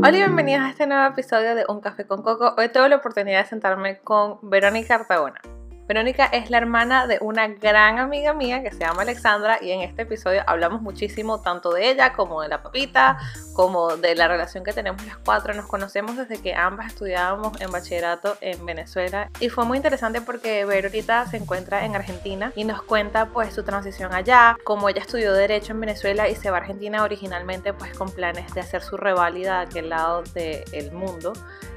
Hola y bienvenidos a este nuevo episodio de Un Café con Coco. Hoy tengo la oportunidad de sentarme con Verónica Artagona. Verónica es la hermana de una gran amiga mía que se llama Alexandra y en este episodio hablamos muchísimo tanto de ella como de la papita, como de la relación que tenemos las cuatro. Nos conocemos desde que ambas estudiábamos en bachillerato en Venezuela y fue muy interesante porque Verónica se encuentra en Argentina y nos cuenta pues su transición allá, como ella estudió derecho en Venezuela y se va a Argentina originalmente pues con planes de hacer su reválida a aquel lado del mundo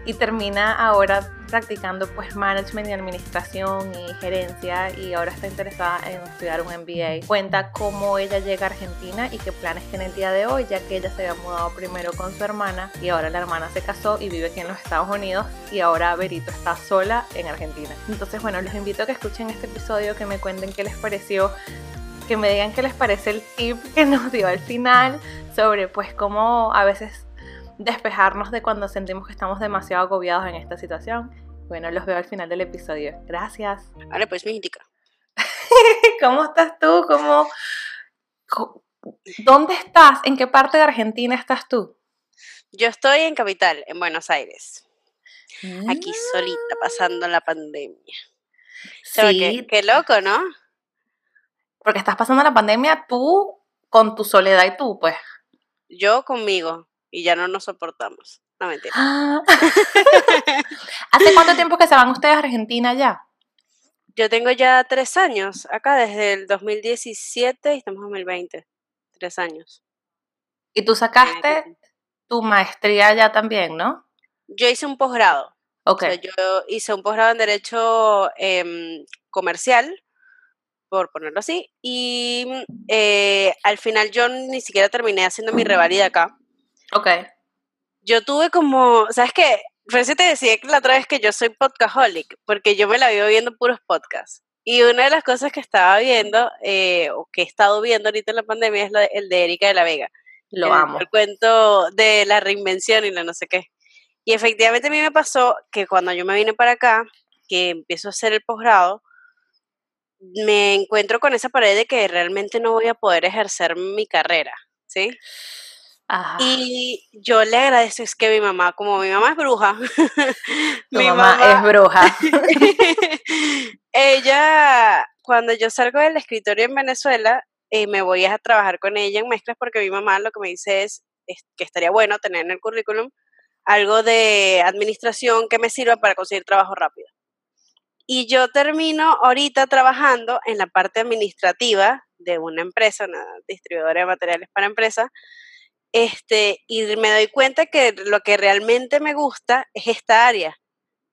y termina ahora practicando pues management y administración y gerencia y ahora está interesada en estudiar un MBA. Cuenta cómo ella llega a Argentina y qué planes tiene el día de hoy, ya que ella se había mudado primero con su hermana y ahora la hermana se casó y vive aquí en los Estados Unidos y ahora Berito está sola en Argentina. Entonces bueno, los invito a que escuchen este episodio, que me cuenten qué les pareció que me digan qué les parece el tip que nos dio al final sobre pues cómo a veces despejarnos de cuando sentimos que estamos demasiado agobiados en esta situación. Bueno, los veo al final del episodio. Gracias. Vale, pues mi indica. ¿Cómo estás tú? ¿Cómo... ¿Dónde estás? ¿En qué parte de Argentina estás tú? Yo estoy en Capital, en Buenos Aires. Aquí solita, pasando la pandemia. Sí. qué loco, ¿no? Porque estás pasando la pandemia tú con tu soledad y tú, pues. Yo conmigo y ya no nos soportamos. No mentira. ¿Hace cuánto tiempo que se van ustedes a Argentina ya? Yo tengo ya tres años acá, desde el 2017 y estamos en 2020. Tres años. ¿Y tú sacaste tu maestría ya también, no? Yo hice un posgrado. Ok. yo hice un posgrado en Derecho em, Comercial, por ponerlo así, y eh, al final yo ni siquiera terminé haciendo mi revalida acá Ok. Yo tuve como, ¿sabes qué? Recién te decía que la otra vez que yo soy podcaholic, porque yo me la vivo viendo puros podcasts. Y una de las cosas que estaba viendo, eh, o que he estado viendo ahorita en la pandemia, es el de Erika de la Vega. Lo amo. El cuento de la reinvención y la no sé qué. Y efectivamente a mí me pasó que cuando yo me vine para acá, que empiezo a hacer el posgrado, me encuentro con esa pared de que realmente no voy a poder ejercer mi carrera, ¿sí? Y yo le agradezco, es que mi mamá, como mi mamá es bruja, mi mamá, es bruja. ella, cuando yo salgo del escritorio en Venezuela, eh, me voy a trabajar con ella en mezclas porque mi mamá lo que me dice es, que estaría bueno tener en el currículum algo de administración que me sirva para conseguir trabajo rápido. Y yo termino ahorita trabajando en la parte administrativa de una empresa, una distribuidora de materiales para empresas, este, y me doy cuenta que lo que realmente me gusta es esta área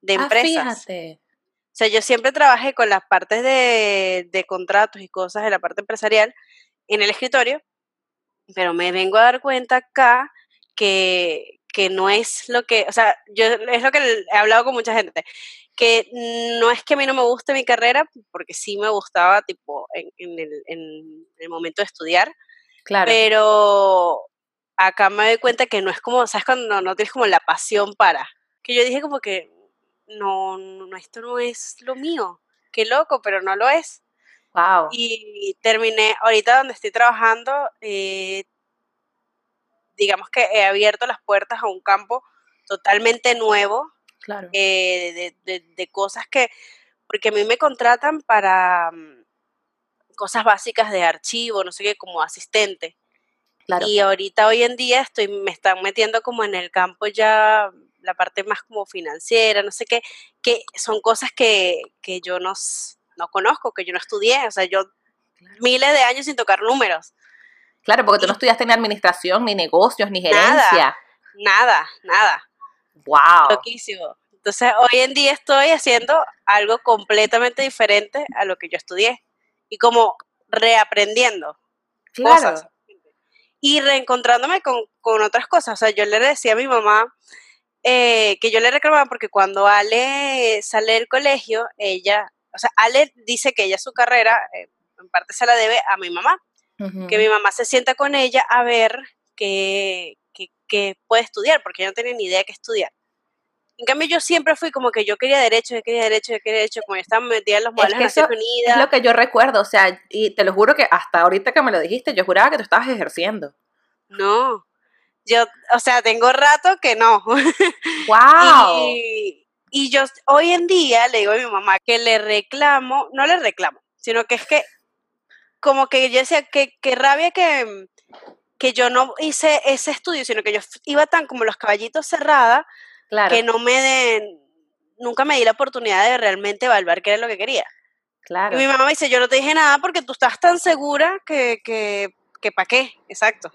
de ah, empresas. fíjate. O sea, yo siempre trabajé con las partes de, de contratos y cosas de la parte empresarial en el escritorio, pero me vengo a dar cuenta acá que, que no es lo que, o sea, yo es lo que he hablado con mucha gente, que no es que a mí no me guste mi carrera, porque sí me gustaba, tipo, en, en, el, en el, momento de estudiar, claro. pero acá me doy cuenta que no es como, ¿sabes? Cuando no, tienes como la pasión para. Que yo dije como que, no, no, esto no es lo mío. Qué loco, pero no lo es. Wow. Y terminé, ahorita donde estoy trabajando, eh, digamos que he abierto las puertas a un campo totalmente nuevo. Claro. Eh, de, de, cosas que, porque a mí me contratan para mm, cosas básicas de archivo, no sé qué, como asistente. Y ahorita hoy en día estoy, me están metiendo como en el campo ya la parte más como financiera, no sé qué, que son cosas que, que yo no, no conozco, que yo no estudié, o sea, yo miles de años sin tocar números. Claro, porque tú no estudiaste ni administración, ni negocios, ni gerencia. Nada, nada. Wow. Loquísimo. Entonces, hoy en día estoy haciendo algo completamente diferente a lo que yo estudié. Y como reaprendiendo claro. cosas y reencontrándome con, otras cosas. O sea, yo le decía a mi mamá eh, que yo le reclamaba porque cuando Ale sale del colegio, ella, o sea, Ale dice que ella su carrera, eh, en parte se la debe a mi mamá, que mi mamá se sienta con ella a ver qué, qué, puede estudiar, porque ella no tiene ni idea de qué estudiar. En cambio, yo siempre fui como que yo quería derecho, yo quería derecho, yo quería derecho, como yo estaba metida en los modelos de Naciones Unidas. Es lo que yo recuerdo, o sea, y te lo juro que hasta ahorita que me lo dijiste, yo juraba que tú estabas ejerciendo. No, yo, o sea, tengo rato que no. ¡Wow! Y, y yo hoy en día le digo a mi mamá que le reclamo, no le reclamo, sino que es que como que yo decía que, que rabia que, que yo no hice ese estudio, sino que yo iba tan como los caballitos cerrada claro, que no me den, nunca me di la oportunidad de realmente evaluar qué era lo que quería. claro. Y mi mamá me dice, yo no te dije nada porque tú estás tan segura que, que, que para qué, exacto.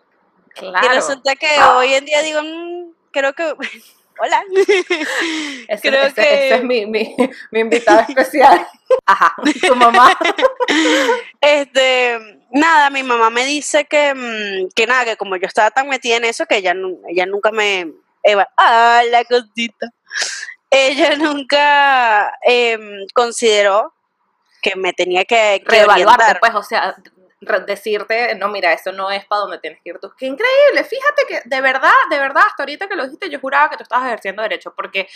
claro. Y resulta que hoy en día digo, "Mm, creo que, hola, Ese, creo ese- que- ese es mi, mi, mi invitado especial. Ajá, tu mamá. este, nada, mi mamá me dice que, mm, que nada, que como yo estaba tan metida en eso, que ella, ella nunca me, eva, ah, la cosita, ella nunca em, consideró que me tenía que, que Reevaluarte, orientar. pues, o sea, decirte, no, mira, eso no es para donde tienes que ir tú. Qué increíble, fíjate que de verdad, de verdad, hasta ahorita que lo dijiste, yo juraba que tú estabas ejerciendo derecho, porque,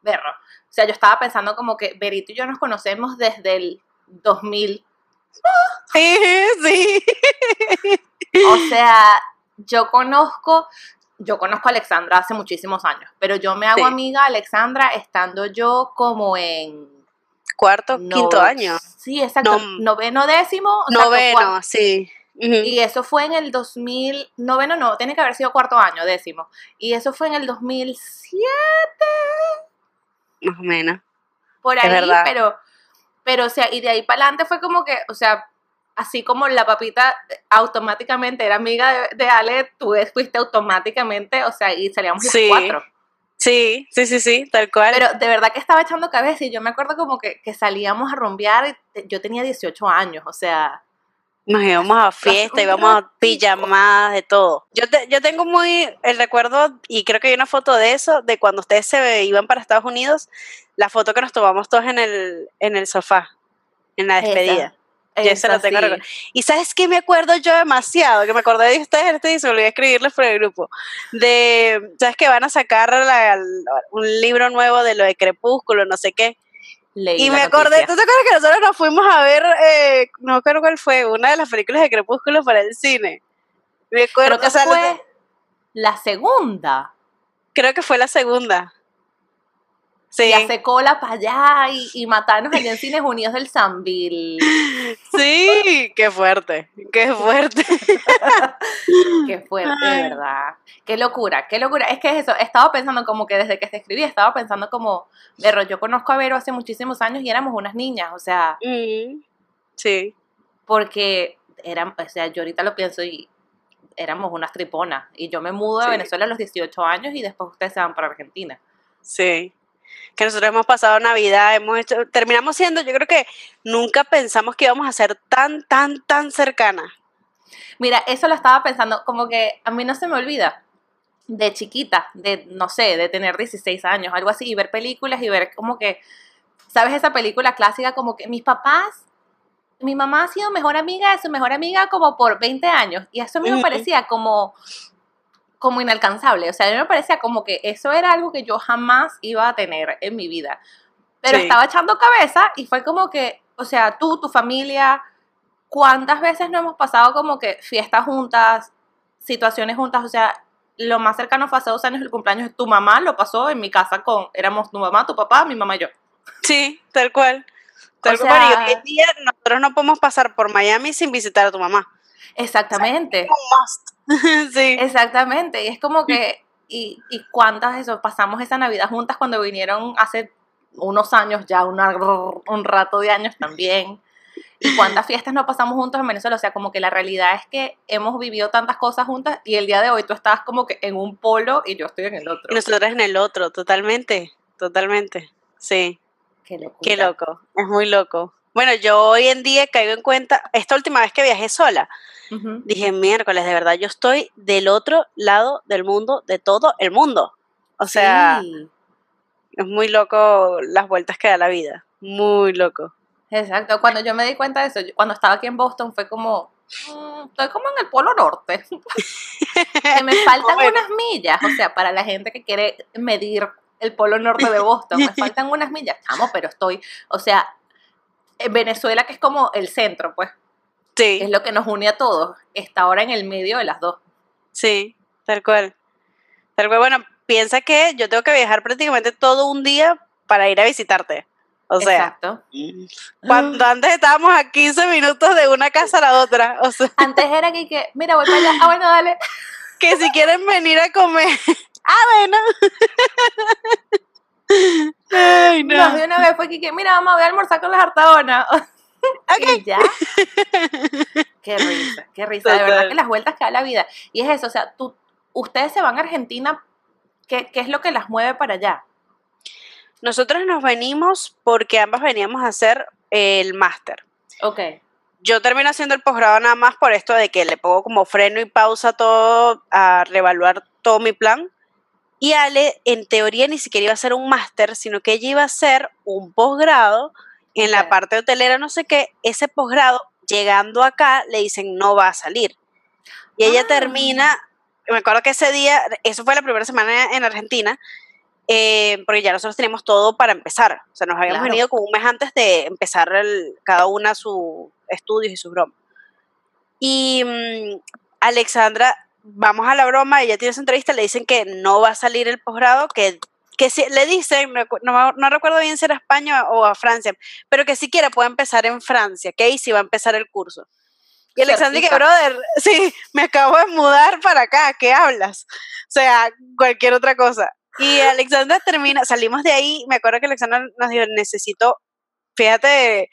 berro, o sea, yo estaba pensando como que Berito y yo nos conocemos desde el 2000, Sí, sí. o sea, yo conozco, yo conozco a Alexandra hace muchísimos años, pero yo me hago Sí. amiga de Alexandra estando yo como en... Cuarto, no- quinto año. Sí, exacto, No- noveno, décimo. exacto. Noveno, sí. Y eso fue en el 2000, noveno no, tiene que haber sido cuarto año, décimo. Y eso fue en el 2007, Más o menos. por ahí, pero, pero, o sea, y de ahí para adelante fue como que, o sea, así como la papita eh, automáticamente era amiga de, de Ale, tú fuiste automáticamente, o sea, y salíamos los Sí. cuatro. Sí, sí, sí, sí, tal cual. Pero de verdad que estaba echando cabeza y yo me acuerdo como que, que salíamos a rumbear y yo tenía 18 años, o sea, Nos íbamos a fiesta, íbamos a pijamadas, de todo. Yo, te- yo tengo muy el recuerdo, y creo que hay una foto de eso, de cuando ustedes se iban para Estados Unidos, la foto que nos tomamos todos en el, en el sofá, en la esa, despedida. Yo eso lo tengo recuerdo. Y sabes qué me acuerdo yo demasiado, que me acordé de ustedes este y se me olvidó escribirles por el grupo. De, sabes que van a sacar la- un libro nuevo de lo de Crepúsculo, no sé qué. Leí Y me acordé, noticia. ¿tú te acuerdas que nosotros nos fuimos a ver, eh, no me acuerdo cuál fue, una de las películas de Crepúsculo para el cine? Me acuerdo, Creo que o sea, fue la segunda. creo que fue la segunda. Sí, Y hace cola para allá y, y matarnos allá en Cines Unidos del Sanville. sí, qué fuerte, qué fuerte. Qué fuerte, Ay. verdad. Qué locura, qué locura. Es que es eso, estaba pensando como que desde que te escribí, estaba pensando como, Vero, yo conozco a Vero hace muchísimos años y éramos unas niñas, o sea, Mm, sí, porque eran, o sea, yo ahorita lo pienso y éramos unas triponas. Y yo me mudo a Sí. Venezuela a los 18 años y después ustedes se van para Argentina. sí. Que nosotros hemos pasado Navidad, hemos hecho, terminamos siendo, yo creo que nunca pensamos que íbamos a ser tan, tan, tan cercanas. Mira, eso lo estaba pensando, como que a mí no se me olvida de chiquita, de, no sé, de tener 16 años, algo así, y ver películas y ver como que, ¿sabes? Esa película clásica como que mis papás, mi mamá ha sido mejor amiga de su mejor amiga como por 20 años, y eso a mí me parecía como como inalcanzable, o sea, a mí me parecía como que eso era algo que yo jamás iba a tener en mi vida. Pero Sí. estaba echando cabeza y fue como que, o sea, tú, tu familia, ¿cuántas veces no hemos pasado como que fiestas juntas, situaciones juntas? O sea, lo más cercano fue hace dos años el cumpleaños de tu mamá, lo pasó en mi casa con, éramos tu mamá, tu papá, mi mamá y yo. Sí, tal cual. Tal O cual. Y sea- hoy en día nosotros no podemos pasar por Miami sin visitar a tu mamá. Exactamente, sí. exactamente. Y es como que, y, y cuántas eso, pasamos esa Navidad juntas cuando vinieron hace unos años ya, una- un rato de años también. Y cuántas fiestas no pasamos juntos en Venezuela. O sea, como que la realidad es que hemos vivido tantas cosas juntas y el día de hoy tú estás como que en un polo y yo estoy en el otro. Y nosotros en el otro, totalmente. Totalmente. Sí. Qué. Qué loco. Es muy loco. Bueno, yo hoy en día caigo en cuenta, esta última vez que viajé sola, Ujú. dije miércoles, de verdad, yo estoy del otro lado del mundo, de todo el mundo. O sea, Sí, es muy loco las vueltas que da la vida. Muy loco. exacto. Cuando yo me di cuenta de eso, yo- cuando estaba aquí en Boston, fue como, "Mm, estoy como en el polo norte. que me faltan Bueno. unas millas. O sea, para la gente que quiere medir el polo norte de Boston, me faltan unas millas. Chamo, pero estoy, o sea, Venezuela, que es como el centro, pues, es Sí, lo que nos une a todos, está ahora en el medio de las dos. sí. Tal cual. Tal cual, bueno, piensa que yo tengo que viajar prácticamente todo un día para ir a visitarte. O sea, Exacto. cuando antes estábamos a 15 minutos de una casa a la otra. O sea, Antes era que, que, mira, voy para allá. Ah, bueno, dale. que si quieren venir a comer. Ah, bueno. Ay, no. No, de una vez fue que, que, mira, vamos a almorzar con las hartadonas. Y ya. qué risa, qué risa. De verdad Total. que las vueltas que da la vida. Y es eso, o sea, tú, ustedes se van a Argentina, ¿qué, qué es lo que las mueve para allá? Nosotros nos venimos porque ambas veníamos a hacer el máster. Ok. Yo termino haciendo el posgrado nada más por esto de que le pongo como freno y pausa todo, a reevaluar todo mi plan. Y Ale, en teoría, ni siquiera iba a hacer un máster, sino que ella iba a hacer un posgrado en la parte hotelera, no sé qué. Ese posgrado, llegando acá, le dicen no va a salir. Y ella Ah. termina, me acuerdo que ese día, eso fue la primera semana en Argentina, eh, porque ya nosotros teníamos todo para empezar. O sea, nos habíamos Claro. venido como un mes antes de empezar el- cada una sus estudios y sus bromas. Y mm, Alexandra, vamos a la broma, ella tiene su entrevista, le dicen que no va a salir el posgrado, que, que si, le dicen, no, no, recuerdo bien si era a España o a Francia, pero que siquiera puede empezar en Francia, que ahí sí va a empezar el curso. Y Alexandra, que brother, sí, me acabo de mudar para acá, ¿qué hablas? O sea, cualquier otra cosa. Y Alexandra termina, salimos de ahí, me acuerdo que Alexandra nos dijo, necesito, fíjate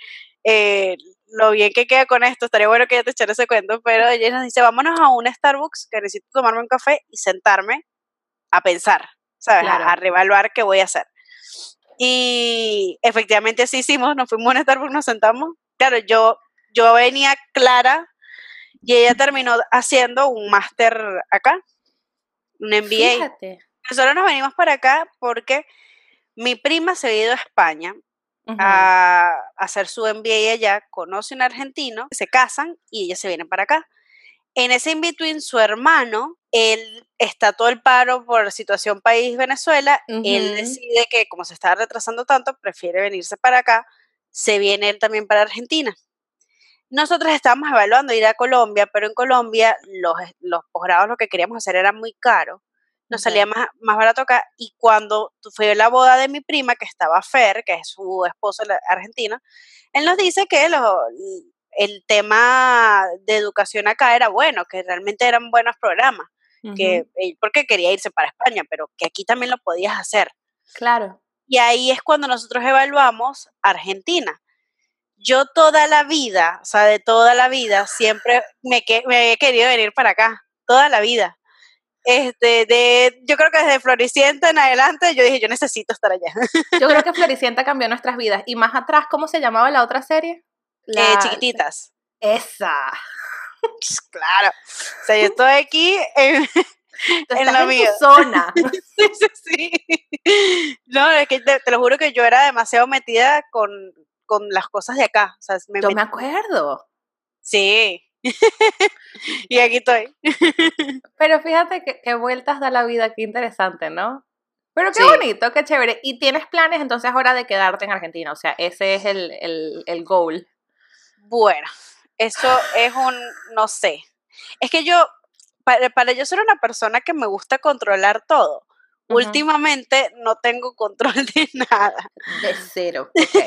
eh, lo bien que queda con esto, estaría bueno que ella te echara ese cuento, pero ella nos dice, vámonos a un Starbucks, que necesito tomarme un café y sentarme a pensar, ¿sabes? A- Claro. A, reevaluar qué voy a hacer. Y efectivamente así hicimos, nos fuimos a un Starbucks, nos sentamos. Claro, yo, yo venía clara y ella terminó haciendo un máster acá, un MBA. Fíjate. Nosotros nos venimos para acá porque mi prima se había ido a España A hacer su MBA allá, conoce un argentino, se casan y ella se viene para acá. En ese in-between, su hermano, él está todo el paro por situación país Venezuela, él decide que como se está retrasando tanto, prefiere venirse para acá, se viene él también para Argentina. Nosotros estábamos evaluando ir a Colombia, pero en Colombia los, los posgrados lo que queríamos hacer era muy caro. Nos salía más, más barato acá. Y cuando fue la boda de mi prima, que estaba Fer, que es su esposo argentino, él nos dice que lo- el tema de educación acá era bueno, que realmente eran buenos programas, que, porque quería irse para España, pero que aquí también lo podías hacer. Claro. Y ahí es cuando nosotros evaluamos Argentina. Yo toda la vida, o sea, de toda la vida, siempre me, que- me he querido venir para acá, toda la vida. Este, de, yo creo que desde Floricienta en adelante yo dije, yo necesito estar allá. Yo creo que Floricienta cambió nuestras vidas. Y más atrás, ¿cómo se llamaba la otra serie? Eh, La- chiquititas. Esa. Claro. O sea, yo estoy aquí en, Tú En la en mía. tu zona. sí, sí, sí. No, es que te, te lo juro que yo era demasiado metida con, con las cosas de acá. O sea, me Yo me acuerdo. Sí. y aquí estoy. Pero fíjate que, qué vueltas da la vida, qué interesante, ¿no? Pero qué Sí. bonito, qué chévere. Y tienes planes entonces ahora de quedarte en Argentina, o sea, ese es el, el, el goal. Bueno, eso es un, no sé. Es que yo, para, para yo ser una persona que me gusta controlar todo, últimamente no tengo control de nada. De cero. ok.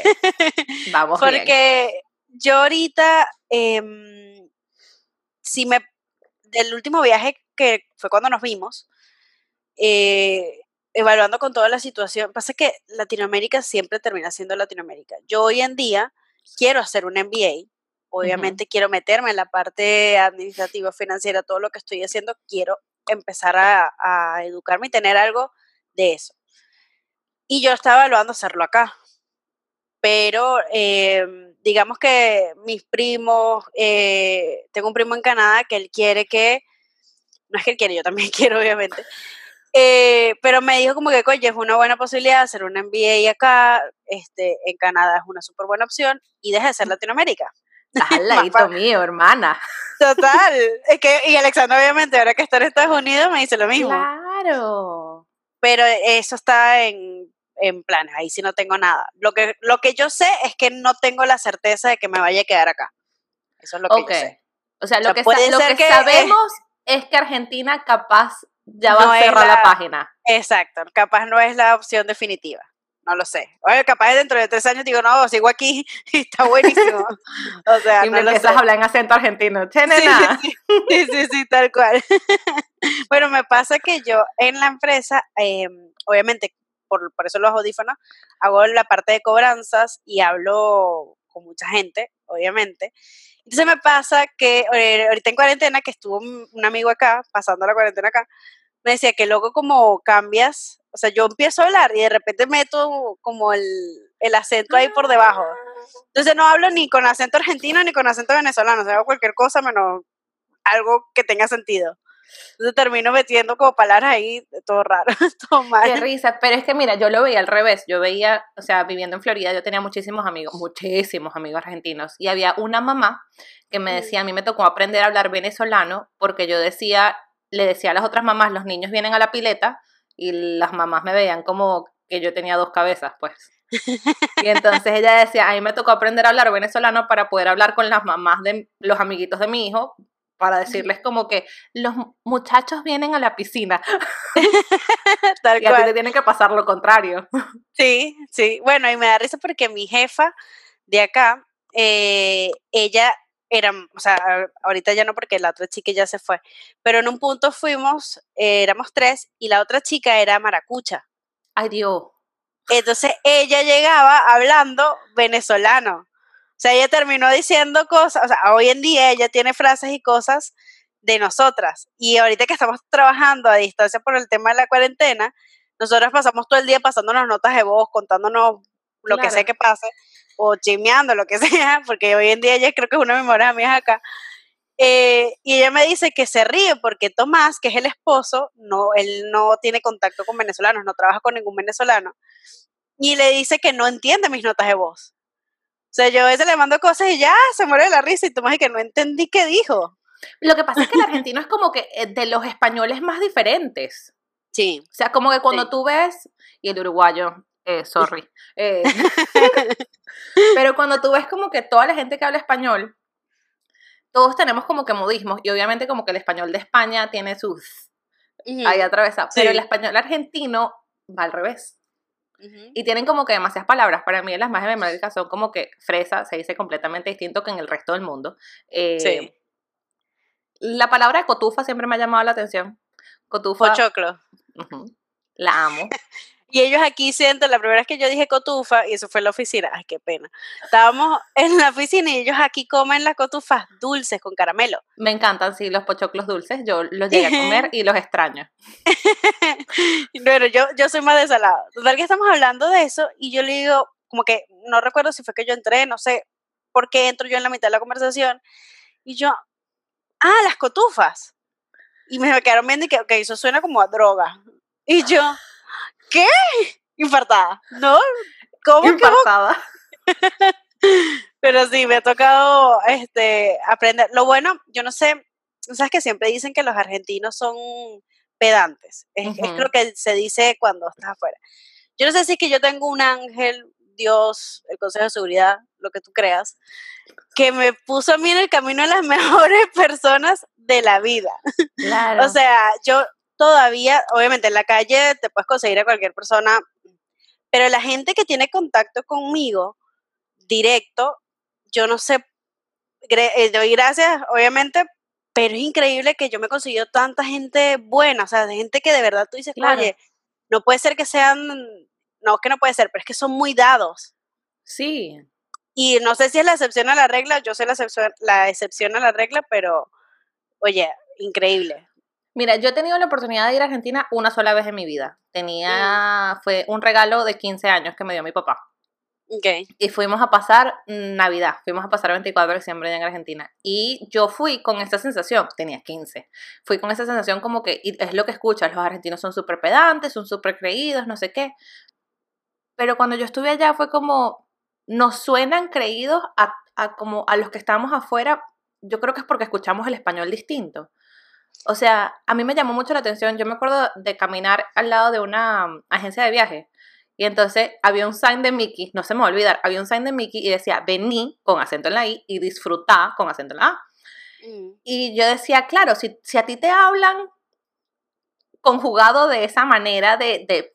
Vamos bien. Porque yo ahorita, em, si me, del último viaje que fue cuando nos vimos, eh, evaluando con toda la situación, pasa que Latinoamérica siempre termina siendo Latinoamérica. Yo hoy en día quiero hacer un MBA, obviamente quiero meterme en la parte administrativa, financiera, todo lo que estoy haciendo, quiero empezar a, a educarme y tener algo de eso. Y yo estaba evaluando hacerlo acá, pero eh, digamos que mis primos, eh, tengo un primo en Canadá que él quiere que, no es que él quiere, yo también quiero obviamente, eh, pero me dijo como que, oye, es una buena posibilidad hacer un MBA acá, este, en Canadá es una súper buena opción y deja de ser Latinoamérica. Al mío, hermana. Total, es que, y Alexandra obviamente ahora que está en Estados Unidos me dice lo mismo, Claro. pero eso está en, en planes, ahí sí no tengo nada. Lo que, lo que yo sé es que no tengo la certeza de que me vaya a quedar acá. Eso es lo que yo sé. O sea, lo, sea, que, puede lo ser que que, sabemos es que Argentina capaz ya va No a cerrar la... la- página. Exacto, capaz no es la opción definitiva. No lo sé. Oye, capaz dentro de tres años digo, no, sigo aquí y está buenísimo. O sea, y no me empiezas a hablar en acento argentino. Sí, sí, sí, sí, tal cual. bueno, me pasa que yo en la empresa, eh, obviamente, por, por eso los audífonos, hago la parte de cobranzas y hablo con mucha gente, obviamente. Entonces me pasa que eh, ahorita en cuarentena, que estuvo un, amigo acá, pasando la cuarentena acá, me decía que loco como cambias, o sea, yo empiezo a hablar y de repente meto como el, el acento ahí por debajo. Entonces no hablo ni con acento argentino ni con acento venezolano, o sea, hago cualquier cosa menos algo que tenga sentido. Entonces termino metiendo como palabras ahí, todo raro, todo Qué mal. risa, pero es que mira, yo lo veía al revés, yo veía, o sea, viviendo en Florida, yo tenía muchísimos amigos, muchísimos amigos argentinos, y había una mamá que me decía, a mí me tocó aprender a hablar venezolano, porque yo decía, le decía a las otras mamás, los niños vienen a la pileta, y las mamás me veían como que yo tenía dos cabezas, pues. Y entonces ella decía, a mí me tocó aprender a hablar venezolano para poder hablar con las mamás de los amiguitos de mi hijo, para decirles como que los muchachos vienen a la piscina. Tal Y a ti cual. te tiene que pasar lo contrario. Sí, sí. Bueno, y me da risa porque mi jefa de acá, eh, ella era, o sea, ahorita ya no porque la otra chica ya se fue, pero en un punto fuimos, eh, éramos tres, y la otra chica era maracucha. Ay, Dios. Entonces ella llegaba hablando venezolano. O sea, ella terminó diciendo cosas, o sea, hoy en día ella tiene frases y cosas de nosotras. Y ahorita que estamos trabajando a distancia por el tema de la cuarentena, nosotras pasamos todo el día pasándonos notas de voz, contándonos lo que sea que pase, o chismeando, lo que sea, porque hoy en día ella creo que es una de mis mejores amigas acá. Eh, y ella me dice que se ríe porque Tomás, que es el esposo, no, él no tiene contacto con venezolanos, no trabaja con ningún venezolano, y le dice que no entiende mis notas de voz. O sea, yo a veces le mando cosas y ya se muere de la risa y Tomás y que no entendí qué dijo. Lo que pasa es que el argentino es como que eh, de los españoles más diferentes. Sí. O sea, como que cuando Sí. tú ves, y el uruguayo, eh, sorry, eh, pero cuando tú ves como que toda la gente que habla español, todos tenemos como que modismos, y obviamente como que el español de España tiene sus ahí atravesado, pero el Sí. español argentino va al revés. Y tienen como que demasiadas palabras. Para mí las más emblemáticas son como que fresa se dice completamente distinto que en el resto del mundo. Eh, Sí. La palabra cotufa siempre me ha llamado la atención. Cotufa. Pochoclo. ujú, La amo. Y ellos aquí sienten, la primera vez que yo dije cotufa, y eso fue en la oficina, ay, qué pena. Estábamos en la oficina y ellos aquí comen las cotufas dulces con caramelo. Me encantan, sí, los pochoclos dulces. Yo los llegué a comer y los extraño. Bueno, yo, yo soy más de salado. Total que estamos hablando de eso y yo le digo, como que no recuerdo si fue que yo entré, no sé por qué entro yo en la mitad de la conversación. Y yo, ah, las cotufas. Y me quedaron viendo y que, ok, eso suena como a droga. Y yo, ¿qué? Infartada. ¿No? ¿Cómo Infartada. Pero sí, me ha tocado este, aprender. Lo bueno, yo no sé, sabes que siempre dicen que los argentinos son pedantes. Es, es Ujú. lo que se dice cuando estás afuera. Yo no sé si es que yo tengo un ángel, Dios, el Consejo de Seguridad, lo que tú creas, que me puso a mí en el camino de las mejores personas de la vida. Claro. O sea, yo todavía, obviamente en la calle te puedes conseguir a cualquier persona, pero la gente que tiene contacto conmigo directo, yo no sé, eh, doy gracias, obviamente, pero es increíble que yo me he conseguido tanta gente buena, o sea, de gente que de verdad tú dices, Claro. oye, no puede ser que sean, no, que no puede ser, pero es que son muy dados. sí. Y no sé si es la excepción a la regla, yo soy la excepción, la excepción a la regla, pero, oye, increíble. Mira, yo he tenido la oportunidad de ir a Argentina una sola vez en mi vida. Tenía, fue un regalo de 15 años que me dio mi papá. Ok. Y fuimos a pasar Navidad, fuimos a pasar el 24 de diciembre en Argentina. Y yo fui con esa sensación, tenía 15, fui con esa sensación como que es lo que escuchas, los argentinos son súper pedantes, son súper creídos, no sé qué. Pero cuando yo estuve allá fue como, nos suenan creídos a, a como a los que estábamos afuera, yo creo que es porque escuchamos el español distinto. O sea, a mí me llamó mucho la atención, yo me acuerdo de caminar al lado de una um, agencia de viaje y entonces había un sign de Mickey, no se me va a olvidar, había un sign de Mickey y decía vení con acento en la I y disfrutá con acento en la A. Mm. Y yo decía, claro, si, si a ti te hablan conjugado de esa manera de, de,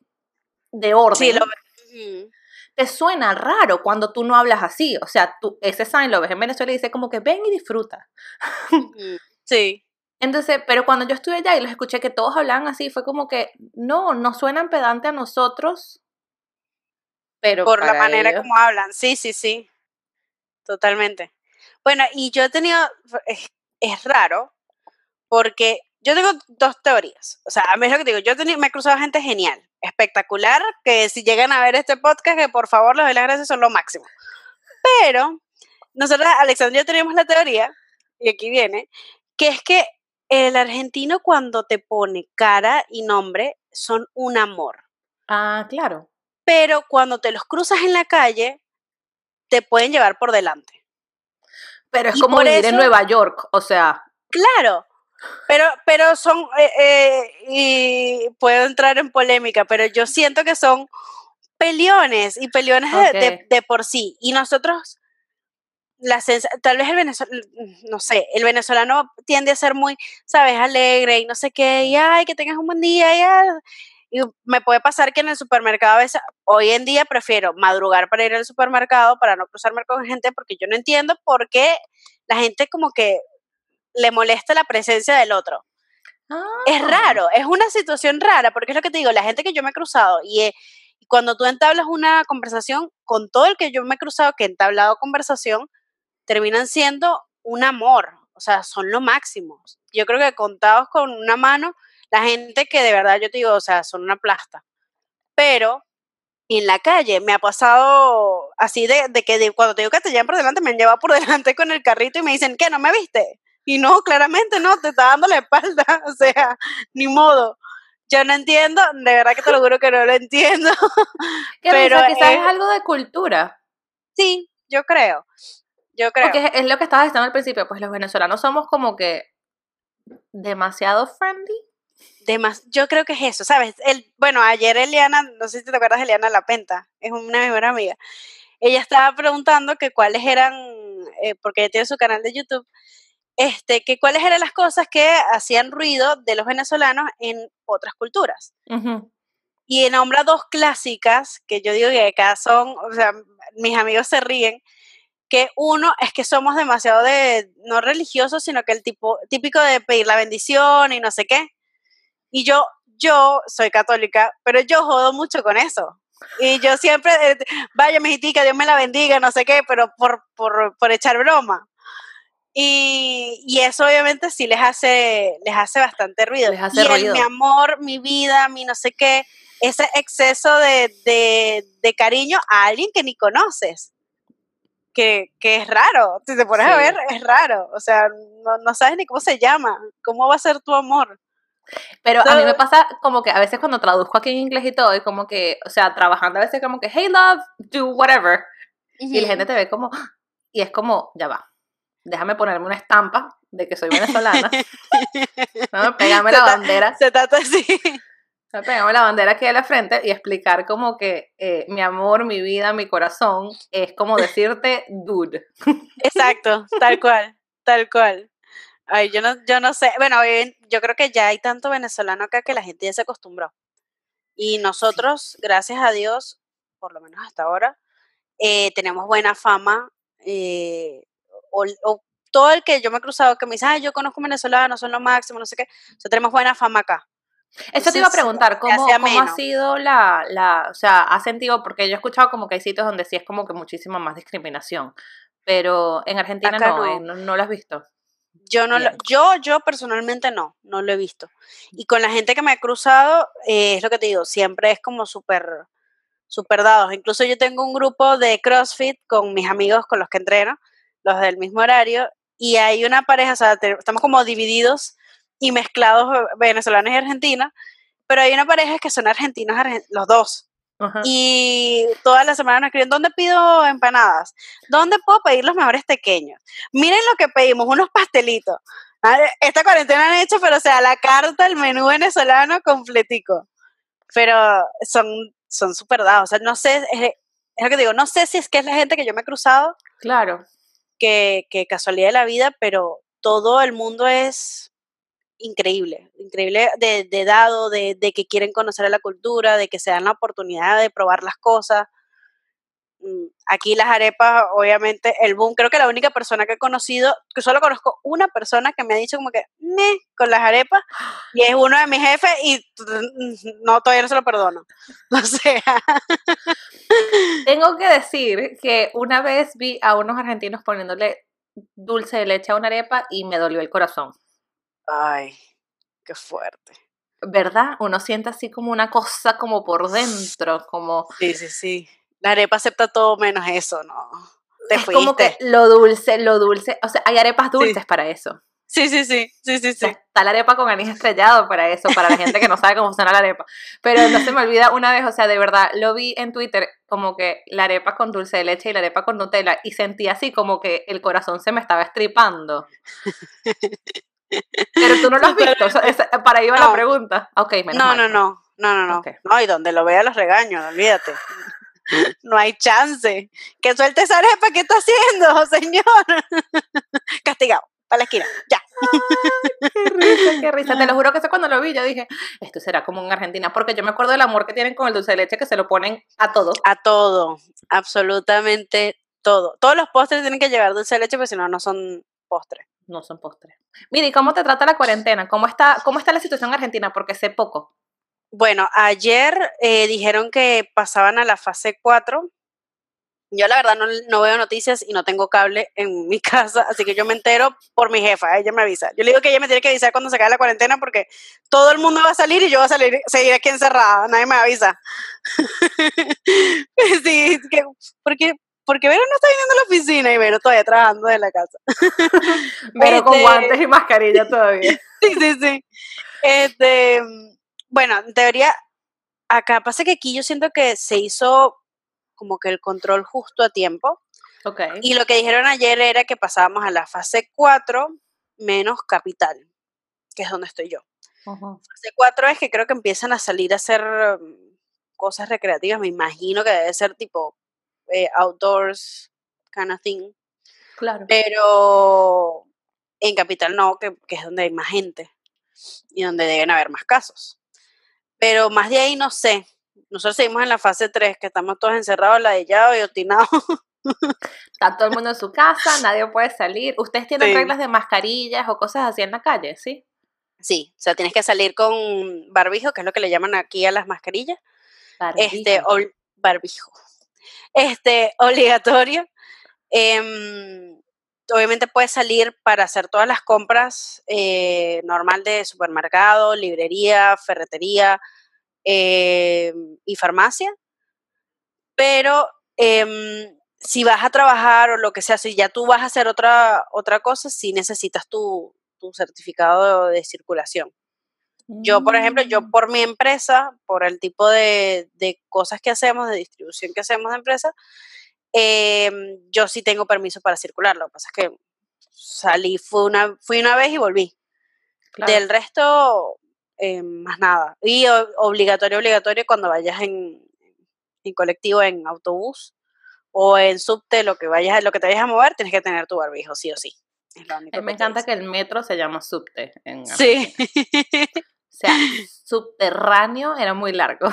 de orden, Sí, lo, te suena raro cuando tú no hablas así. O sea, tú ese sign lo ves en Venezuela y dice como que ven y disfruta. Sí. Entonces, pero cuando yo estuve allá y los escuché que todos hablaban así, fue como que no, no suenan pedante a nosotros, pero por la manera ellos- como hablan. Sí, sí, sí. Totalmente. Bueno, y yo he tenido, es, es raro, porque yo tengo dos teorías. O sea, a mí es lo que digo, yo tenido- me he cruzado gente genial, espectacular, que si llegan a ver este podcast, que por favor les doy las gracias, son lo máximo. Pero nosotros, Alexandra y yo teníamos la teoría, y aquí viene, que es que el argentino cuando te pone cara y nombre son un amor Ah, claro. pero cuando te los cruzas en la calle, te pueden llevar por delante. Pero es Y como vivir en eso- Nueva York, o sea, Claro, pero, pero son, eh, eh, y puedo entrar en polémica, pero yo siento que son peliones y peliones de, de- Ok. de por sí. Y nosotros, la tal vez el venezolano, no sé, el venezolano tiende a ser muy, sabes, alegre y no sé qué, y ay, que tengas un buen día, y, ay, y me puede pasar que en el supermercado a veces, hoy en día prefiero madrugar para ir al supermercado para no cruzarme con gente porque yo no entiendo por qué la gente como que le molesta la presencia del otro. Es Ah. raro, es una situación rara, porque es lo que te digo, la gente que yo me he cruzado y, eh, y cuando tú entablas una conversación con todo el que yo me he cruzado, que he entablado conversación, terminan siendo un amor, o sea, son lo máximo. Yo creo que contados con una mano, la gente que de verdad yo te digo, o sea, son una plasta. Pero en la calle me ha pasado así de, de que de- cuando te digo que te llevan por delante, me han llevado por delante con el carrito y me dicen, ¿qué? ¿No me viste? Y no, claramente no, te está dando la espalda, o sea, ni modo. Yo no entiendo, de verdad que te lo juro que no lo entiendo. ¿Qué pero? Quizás es algo de cultura. Sí, yo creo. Yo creo. Porque es, es lo que estabas diciendo al principio, pues los venezolanos somos como que demasiado friendly. Demas- yo creo que es eso, ¿sabes? El, bueno, ayer Eliana, no sé si te acuerdas de Eliana La Penta, es una de mis amigas. Ella estaba preguntando que cuáles eran, eh, porque ella tiene su canal de YouTube, este, que cuáles eran las cosas que hacían ruido de los venezolanos en otras culturas. Ujú. Y nombra dos clásicas que yo digo que acá son, o sea, mis amigos se ríen, que uno es que somos demasiado de, no religiosos, sino que el tipo, típico de pedir la bendición y no sé qué. Y yo, yo soy católica, pero yo jodo mucho con eso. Y yo siempre, eh, vaya, mijitica, Dios me la bendiga, no sé qué, pero por, por, por echar broma. Y, y eso obviamente sí les hace, les hace bastante ruido. Les hace y el ruido. mi amor, mi vida, mi no sé qué, ese exceso de, de, de cariño a alguien que ni conoces. Que, que es raro, si te pones a Sí. ver, es raro. O sea, no, no sabes ni cómo se llama, cómo va a ser tu amor. Pero a mí me So- pasa como que a veces cuando traduzco aquí en inglés y todo, y como que, o sea, trabajando a veces como que, hey love, do whatever. Y la gente te ve como, y es como, ya va, déjame ponerme una estampa de que soy venezolana. ¿no? Pégame la Se ta- bandera, Se trata así. Pégame la bandera aquí en la frente y explicar como que eh, mi amor, mi vida, mi corazón, es como decirte dude. Exacto, tal cual, tal cual. Ay, yo no, yo no sé. Bueno, hoy- yo creo que ya hay tanto venezolano acá que la gente ya se acostumbró. Y nosotros, gracias a Dios, por lo menos hasta ahora, eh, tenemos buena fama. eh, o, o todo el que yo me he cruzado que me dice, ay, yo conozco venezolanos, son lo máximo, no sé qué. O sea, tenemos buena fama acá. Eso te iba a preguntar, ¿cómo, cómo ha sido la, la, o sea, ha sentido, porque yo he escuchado como que hay sitios donde sí es como que muchísima más discriminación, pero en Argentina no, no. no, lo has visto. Yo no lo, yo, yo personalmente no, no lo he visto. Y con la gente que me he cruzado, eh, es lo que te digo, siempre es como súper, súper dados. Incluso yo tengo un grupo de CrossFit con mis amigos con los que entreno, los del mismo horario, y hay una pareja, o sea, te- estamos como divididos y mezclados eh, venezolanos y argentinos, pero hay una pareja que son argentinos, argen- los dos. Ajá. Y todas las semanas nos escriben, ¿dónde pido empanadas? ¿Dónde puedo pedir los mejores pequeños? Miren lo que pedimos, unos pastelitos. Ah, Esta cuarentena han hecho, pero o sea, la carta, el menú venezolano completico. Pero son son súper dados. O sea, no sé, es, es lo que digo, no sé si es que es la gente que yo me he cruzado, Claro. que, que casualidad de la vida, pero todo el mundo es increíble, increíble de, de dado, de, de, que quieren conocer a la cultura, de que se dan la oportunidad de probar las cosas. Mm, aquí las arepas, obviamente, el boom, creo que la única persona que he conocido, que solo conozco una persona que me ha dicho como que, me, con las arepas, y es uno de mis jefes y no, todavía no se lo perdono. O sea. Tengo que decir que una vez vi a unos argentinos poniéndole dulce de leche a una arepa y me dolió el corazón. Ay, qué fuerte. ¿Verdad? Uno siente así como una cosa como por dentro, como... Sí, sí, sí. La arepa acepta todo menos eso, ¿no? Te es como que lo dulce, lo dulce, o sea, hay arepas dulces para eso. Sí, sí, sí, sí, sí, sí. está la arepa con anís estrellado para eso, para la gente que no sabe cómo funciona la arepa. Pero no se me olvida una vez, o sea, de verdad, lo vi en Twitter como que la arepa con dulce de leche y la arepa con Nutella y sentí así como que el corazón se me estaba estripando. Pero tú no lo has visto, para ahí va la pregunta. Ok, menos no, no, no, no, no, no, no. y donde lo vea los regaños, olvídate. No hay chance. Que suelte esa arepa, ¿qué está haciendo, señor? Castigado a la esquina, ya. qué risa, qué risa. Te lo juro que eso cuando lo vi, yo dije, esto será como en Argentina, porque yo me acuerdo del amor que tienen con el dulce de leche, que se lo ponen a todo. A todo, absolutamente todo. Todos los postres tienen que llevar dulce de leche, porque si no, no son postres. No son postres. Miri, ¿cómo te trata la cuarentena? ¿Cómo está, cómo está la situación en Argentina? Porque sé poco. Bueno, ayer eh, dijeron que pasaban a la fase 4 yo la verdad no, veo noticias y no tengo cable en mi casa, así que yo me entero por mi jefa, ella me avisa. Yo le digo que ella me tiene que avisar cuando se acabe la cuarentena porque todo el mundo va a salir y yo voy a salir, seguir aquí encerrada, nadie me avisa. sí, que, porque, porque Vero no está viniendo a la oficina y Vero todavía trabajando en la casa. Vero con este guantes y mascarilla todavía. sí, sí, sí. Este, bueno, en teoría, acá pasa que aquí yo siento que se hizo como que el control justo a tiempo. Okay. Y lo que dijeron ayer era que pasábamos a la fase 4 menos capital, que es donde estoy yo. Fase 4 es que creo que empiezan a salir a hacer mm, cosas recreativas, me imagino que debe ser tipo eh, outdoors kind of thing. Claro. Pero en capital no, que, que es donde hay más gente y donde deben haber más casos. Pero más de ahí no sé. Nosotros seguimos en la fase 3, que estamos todos encerrados, ladillados y obstinados. Está todo el mundo en su casa, nadie puede salir. ¿Ustedes tienen reglas de mascarillas o cosas así en la calle, sí? Sí, o sea, tienes que salir con barbijo, que es lo que le llaman aquí a las mascarillas. Barbijo. Este, barbijo. Este, obligatorio. Em, obviamente puedes salir para hacer todas las compras eh, normal de supermercado, librería, ferretería, eh, y farmacia, pero em, si vas a trabajar o lo que sea, si ya tú vas a hacer otra, otra cosa, si necesitas tu, tu certificado de, circulación. Yo, por ejemplo, yo mm. por mi empresa, por el tipo de, de, cosas que hacemos, de distribución que hacemos de empresa, em, yo sí tengo permiso para circular. Lo que pasa es que salí, fui una, fui una vez y volví. Del resto, eh, más nada. Y obligatorio, obligatorio cuando vayas en, en, colectivo, en autobús o en subte, lo que vayas, lo que te vayas a mover, tienes que tener tu barbijo, sí o sí. me encanta que el metro se llama subte. En sí. o sea, subterráneo era muy largo.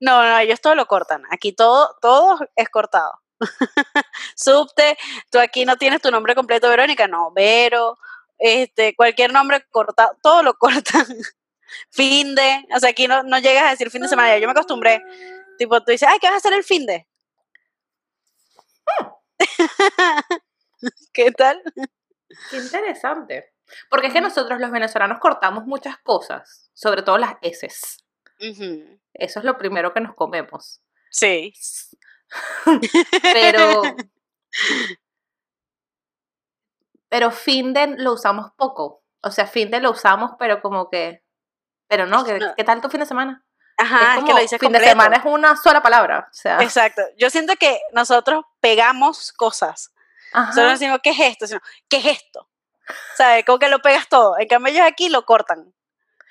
No, no, ellos todo lo cortan. Aquí todo, todo es cortado. subte, tú aquí no tienes tu nombre completo, Verónica, no, Vero, este, cualquier nombre cortado, todo lo cortan fin de, o sea, aquí no, no llegas a decir fin de semana, yo me acostumbré. Tipo, tú dices, ay, ¿qué vas a hacer el fin de? ¿Qué tal? Qué interesante. Porque es que nosotros los venezolanos cortamos muchas cosas, sobre todo las heces. Eso es lo primero que nos comemos. Sí. pero. Pero Finden lo usamos poco. O sea, Finden lo usamos, pero como que pero no, ¿qué, tal tu fin de semana? Ajá, es, que lo dices Fin de semana es una sola palabra. O sea. Exacto. Yo siento que nosotros pegamos cosas. Ajá. No decimos, ¿qué es esto? Sino, ¿qué es esto? ¿Sabes? Como que lo pegas todo. En cambio, ellos aquí lo cortan.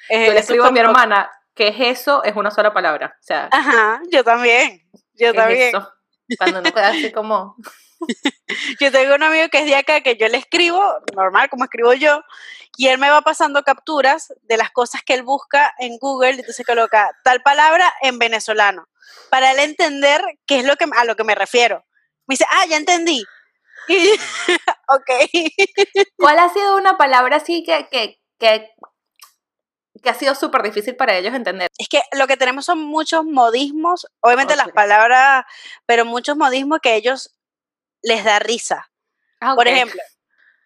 Yo le escribo a mi hermana, ¿qué es eso? Es una sola palabra. O sea, Ajá, yo también. Yo también. Cuando no puede así como. yo tengo un amigo que es de acá que yo le escribo, normal como escribo yo, y él me va pasando capturas de las cosas que él busca en Google, y entonces coloca tal palabra en venezolano, para él entender qué es lo que a lo que me refiero. Me dice, ah, ya entendí. ok. ¿Cuál ha sido una palabra así que, que, que, que ha sido súper difícil para ellos entender? Es que lo que tenemos son muchos modismos, obviamente las palabras, pero muchos modismos que a ellos les da risa. Ah, Por ejemplo,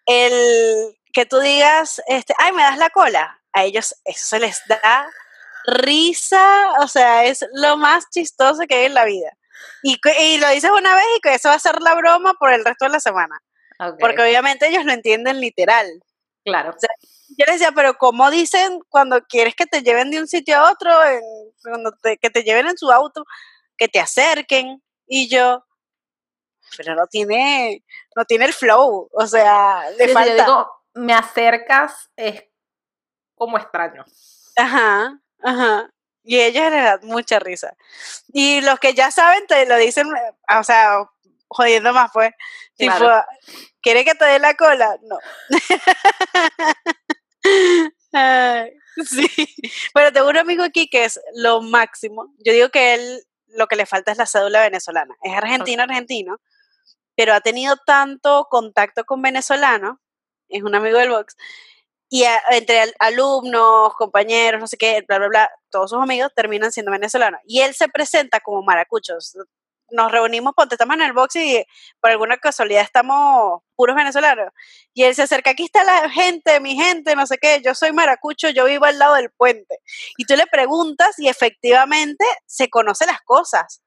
el que tú digas, este, ay, me das la cola, a ellos eso se les da risa, o sea, es lo más chistoso que hay en la vida. Y, lo dices una vez y que eso va a ser la broma por el resto de la semana, porque obviamente ellos lo entienden literal. claro. Yo les decía, pero ¿cómo dicen cuando quieres que te lleven de un sitio a otro, en- cuando te- que te lleven en su auto, que te acerquen? Y yo, pero no tiene, no tiene el flow, o sea, le Sí, falta. yo digo, me acercas es como extraño. Ajá, ajá. Y ellos les da mucha risa. Y los que ya saben te lo dicen, o sea, jodiendo más, pues. Tipo, Claro. ¿quiere que te dé la cola? No. Ay, sí. Pero tengo un amigo aquí que es lo máximo. Yo digo que él lo que le falta es la cédula venezolana. Es argentino, argentino, pero ha tenido tanto contacto con venezolanos, es un amigo del box, y a- entre al- alumnos, compañeros, no sé qué, bla, bla, bla, todos sus amigos terminan siendo venezolanos. Y él se presenta como maracuchos. Nos reunimos, ponte, estamos en el box y por alguna casualidad estamos puros venezolanos. Y él se acerca, aquí está la gente, mi gente, no sé qué, yo soy maracucho, yo vivo al lado del puente. Y tú le preguntas y efectivamente se conoce las cosas.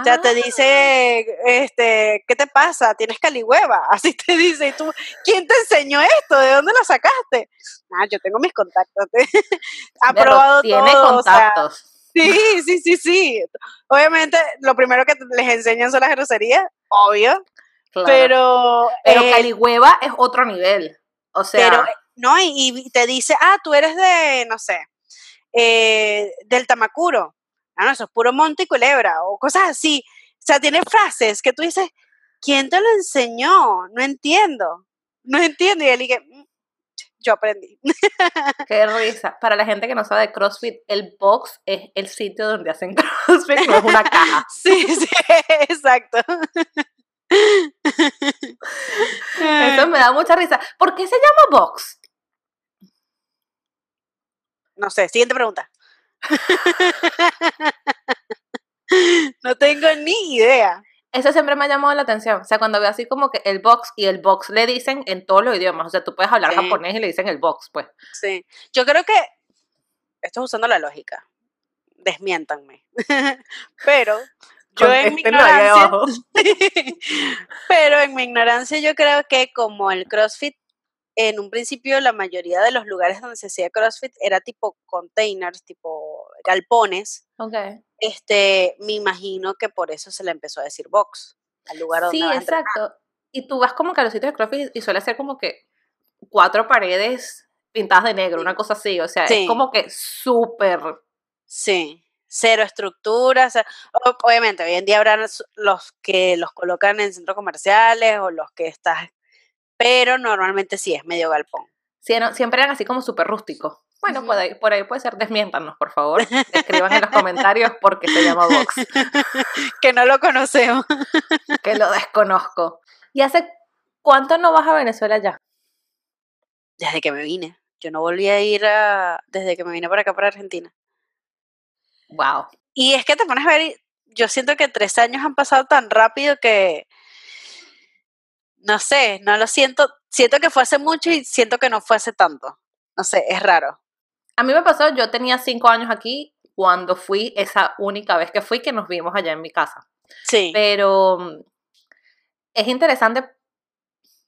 O sea, te Ah, dice, este, ¿qué te pasa? Tienes caligüeva. Así te dice. Y tú, ¿quién te enseñó esto? ¿De dónde lo sacaste? Ah, yo tengo mis contactos. ha probado tiene todo. o sea, contactos. Sí, sí, sí, sí. Obviamente, lo primero que les enseñan son las groserías, obvio. claro. Pero, Pero eh, Caligüeva es otro nivel. O sea, pero, eh, no, y, y te dice, ah, tú eres de, no sé, eh, del Tamacuro. Ah, no, eso es puro monte y culebra, o cosas así. O sea, tiene frases que tú dices, ¿quién te lo enseñó? No entiendo. No entiendo. Y él dije, "Mm, yo aprendí. qué risa. Para la gente que no sabe de CrossFit, el box es el sitio donde hacen CrossFit, no es una caja. Sí, sí, exacto. Eso me da mucha risa. ¿Por qué se llama box? No sé, siguiente pregunta. no tengo ni idea. Eso siempre me ha llamado la atención. O sea, cuando veo así como que el box y el box le dicen en todos los idiomas. O sea, tú puedes hablar Sí. japonés y le dicen el box, pues. Sí. Yo creo que esto es usando la lógica. Desmiéntanme. Pero yo en mi ignorancia, pero en mi ignorancia yo creo que como el CrossFit en un principio la mayoría de los lugares donde se hacía CrossFit era tipo containers, tipo galpones. Ok. Este, me imagino que por eso se le empezó a decir box al lugar donde Sí, exacto. Y tú vas como que a los sitios de CrossFit y suele ser como que cuatro paredes pintadas de negro, una cosa así. O sea, Sí. es como que súper. Sí, cero estructura. o sea, obviamente, hoy en día habrán los que los colocan en centros comerciales o los que estás, pero normalmente sí es medio galpón. sí, no, siempre eran así como súper rústicos. Bueno, por, ahí, por ahí puede ser, desmiéntanos, por favor. Escriban en los comentarios por qué se llama box, que no lo conocemos. que lo desconozco. ¿Y hace cuánto no vas a Venezuela ya? Desde que me vine. Yo no volví a ir a, desde que me vine para acá, para Argentina. Wow. Y es que te pones a ver, yo siento que tres años han pasado tan rápido que, no sé, no lo siento, siento que fue hace mucho y siento que no fue hace tanto. No sé, es raro. A mí me pasó, yo tenía cinco años aquí cuando fui esa única vez que fui que nos vimos allá en mi casa. Sí. Pero mm, es interesante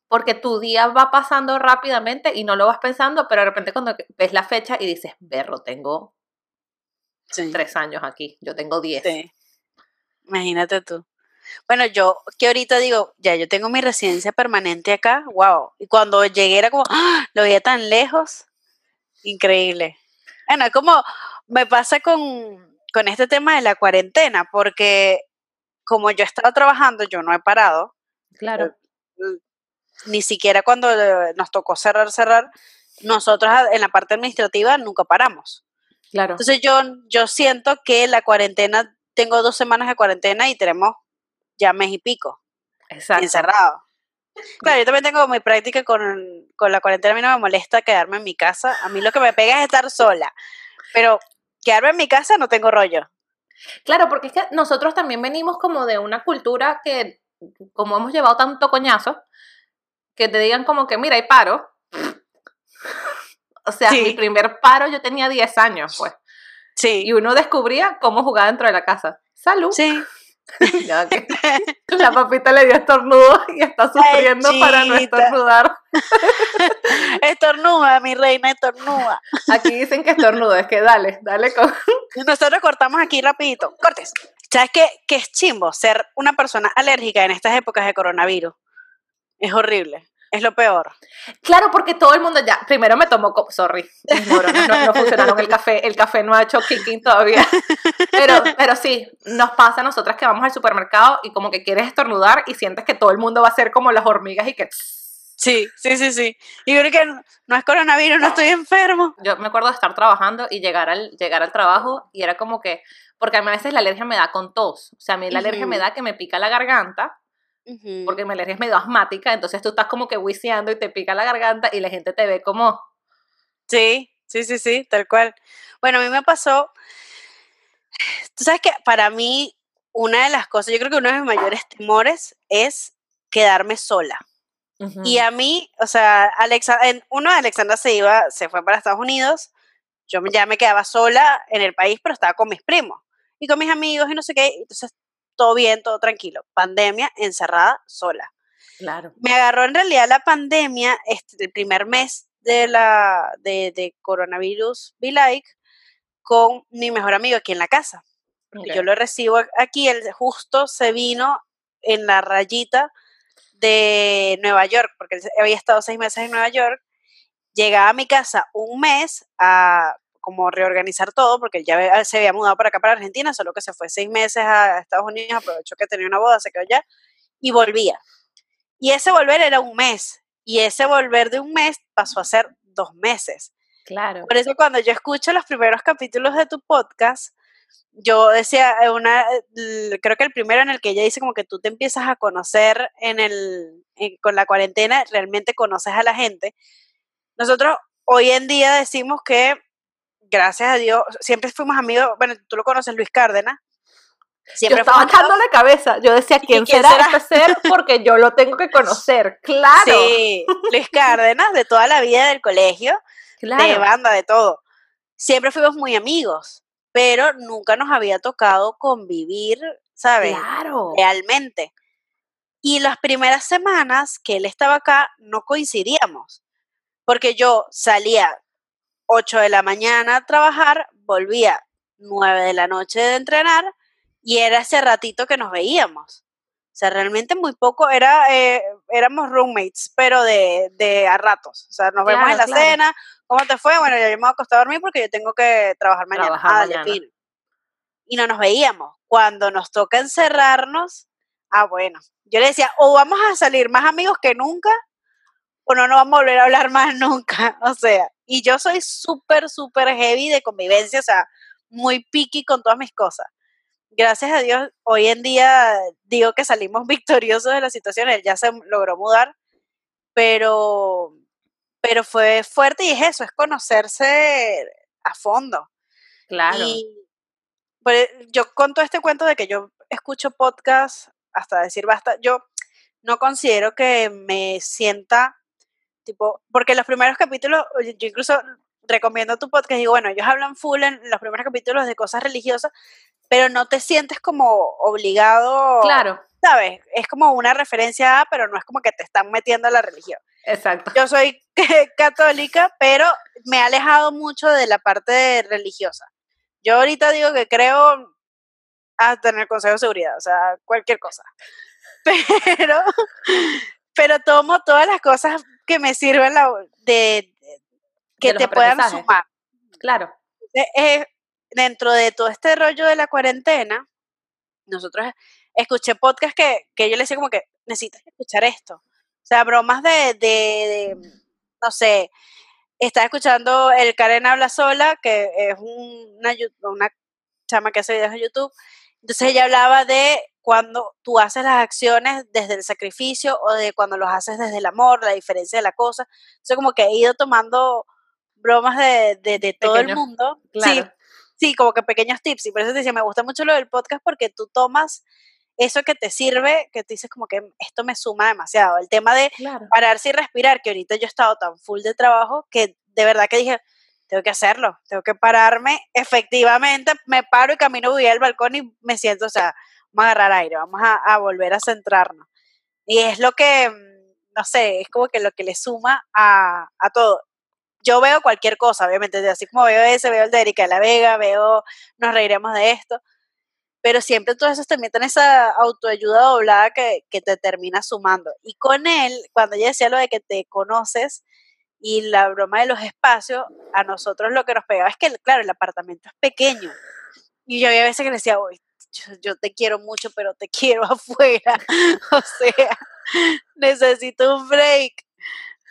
porque tu día va pasando rápidamente y no lo vas pensando, pero de repente cuando ves la fecha y dices, berro, tengo sí. tres años aquí, yo tengo diez. Sí. Imagínate tú. Bueno, yo que ahorita digo, ya yo tengo mi residencia permanente acá, wow. Y cuando llegué era como, ¡ah! lo veía tan lejos. Increíble. Bueno, es como me pasa con, con este tema de la cuarentena, porque como yo he estado trabajando, yo no he parado. Claro. Ni siquiera cuando eh, nos tocó cerrar, cerrar, nosotros en la parte administrativa nunca paramos. Claro. Entonces yo, yo siento que la cuarentena, tengo dos semanas de cuarentena y tenemos ya mes y pico Exacto. encerrado. Claro, yo también tengo mi práctica con, con la cuarentena, a mí no me molesta quedarme en mi casa, a mí lo que me pega es estar sola, pero quedarme en mi casa no tengo rollo. Claro, porque es que nosotros también venimos como de una cultura que, como hemos llevado tanto coñazo, que te digan como que, mira, hay paro. O sea, Sí. mi primer paro yo tenía 10 años, pues. Sí, Y uno descubría cómo jugar dentro de la casa. Salud. sí. Ya que la papita le dio estornudo y está sufriendo para no estornudar. Estornuda, mi reina, estornuda. Aquí dicen que estornudo, es que dale, dale con... Nosotros cortamos aquí rapidito. Cortes. ¿Sabes qué, qué es chimbo? Ser una persona alérgica en estas épocas de coronavirus. Es horrible. Es lo peor. Claro, porque todo el mundo ya, primero me tomó, sorry, no, no funcionaron el café, el café no ha hecho kicking todavía, pero, pero sí, nos pasa a nosotras que vamos al supermercado y como que quieres estornudar y sientes que todo el mundo va a ser como las hormigas y que... Sí, sí, sí, sí. Y yo creo que no, no es coronavirus, no estoy enfermo. Yo me acuerdo de estar trabajando y llegar al, llegar al trabajo y era como que, porque a mí a veces la alergia me da con tos, o sea, a mí la alergia Ujú. me da que me pica la garganta, Porque mi alergia es medio asmática, entonces tú estás como que wiciando y te pica la garganta y la gente te ve como, Sí, sí, sí, sí, tal cual. Bueno, a mí me pasó, tú sabes que para mí una de las cosas, yo creo que uno de mis mayores temores es quedarme sola. Y a mí, o sea, Alexa, en, uno de Alexandra se iba, se fue para Estados Unidos, yo ya me quedaba sola en el país, pero estaba con mis primos y con mis amigos y no sé qué, entonces todo bien, todo tranquilo. Pandemia, encerrada, sola. claro. Me agarró en realidad la pandemia, este, el primer mes de la de, de coronavirus Be Like, con mi mejor amigo aquí en la casa. Yo lo recibo aquí, él justo se vino en la rayita de Nueva York, porque había estado seis meses en Nueva York. Llegaba a mi casa un mes a como reorganizar todo, porque ya se había mudado para acá, para Argentina, solo que se fue seis meses a Estados Unidos, aprovechó que tenía una boda, se quedó allá, y volvía. Y ese volver era un mes, y ese volver de un mes pasó a ser dos meses. Claro. Por eso cuando yo escucho los primeros capítulos de tu podcast, yo decía, eh, una, eh, creo que el primero en el que ella dice como que tú te empiezas a conocer en el, en- con la cuarentena, realmente conoces a la gente. Nosotros hoy en día decimos que, gracias a Dios, siempre fuimos amigos, bueno, tú lo conoces, Luis Cárdenas. Yo Siempre estaba fuimos amigos. echándole cabeza. Yo decía, ¿quién, ¿quién será, será? este ser? Porque yo lo tengo que conocer. Claro. Sí, Luis Cárdenas, de toda la vida del colegio. de claro. banda, de todo. Siempre fuimos muy amigos, pero nunca nos había tocado convivir, ¿sabes? Claro. Realmente. Y las primeras semanas que él estaba acá, no coincidíamos, porque yo salía 8 de la mañana a trabajar, volvía 9 de la noche de entrenar y era ese ratito que nos veíamos. O sea, realmente muy poco, era, eh, éramos roommates, pero de, de a ratos. O sea, nos vemos en la claro. cena, ¿cómo te fue? Bueno, ya yo me voy a acostar a dormir porque yo tengo que trabajar mañana. Trabajar Ah, mañana. fino. Y no nos veíamos. Cuando nos toca encerrarnos, ah, bueno. Yo le decía, o vamos a salir más amigos que nunca, o no nos vamos a volver a hablar más nunca. O sea, y yo soy súper, súper heavy de convivencia, o sea, muy picky con todas mis cosas. Gracias a Dios, hoy en día digo que salimos victoriosos de la situación, él ya se logró mudar, pero, pero fue fuerte y es eso, es conocerse a fondo. Claro. Y pues, yo conto este cuento de que yo escucho podcast hasta decir basta. Yo no considero que me sienta tipo, porque los primeros capítulos, yo incluso recomiendo tu podcast digo, bueno, ellos hablan full en los primeros capítulos de cosas religiosas, pero no te sientes como obligado, Claro. ¿sabes? Es como una referencia a, pero no es como que te están metiendo a la religión Exacto. yo soy católica, pero me he alejado mucho de la parte religiosa. Yo ahorita digo que creo hasta en el Consejo de Seguridad, o sea, cualquier cosa. Pero, pero tomo todas las cosas que me sirven la- de, de- que De te puedan sumar. Claro. Eh, eh, dentro de todo este rollo de la cuarentena, nosotros escuché podcast que, que yo le decía como que necesitas escuchar esto. O sea, bromas de, de, no sé, estaba escuchando el Karen Habla Sola, que es una, una chama que hace videos en YouTube. Entonces ella hablaba de cuando tú haces las acciones desde el sacrificio o de cuando los haces desde el amor, la diferencia de la cosa. Entonces como que he ido tomando bromas de, de, todo el mundo. Sí, sí, como que pequeños tips. Y por eso te decía, me gusta mucho lo del podcast porque tú tomas eso que te sirve, que te dices como que esto me suma demasiado. El tema de pararse y respirar, que ahorita yo he estado tan full de trabajo que de verdad que dije, tengo que hacerlo, tengo que pararme. Efectivamente, me paro y camino, voy al balcón y me siento, o sea, vamos a agarrar aire, vamos a, volver a centrarnos. Y es lo que, no sé, es como que lo que le suma a, a todo. Yo veo cualquier cosa, obviamente, así como veo ese, veo el de Erika de la Vega, veo, nos reiremos de esto, pero siempre todos esos también tienen esa autoayuda doblada que, que, te termina sumando. Y con él, cuando ella decía lo de que te conoces y la broma de los espacios, a nosotros lo que nos pegaba es que, claro, el apartamento es pequeño. Y yo había veces que le decía, uy, yo, te quiero mucho, pero te quiero afuera. o sea, necesito un break.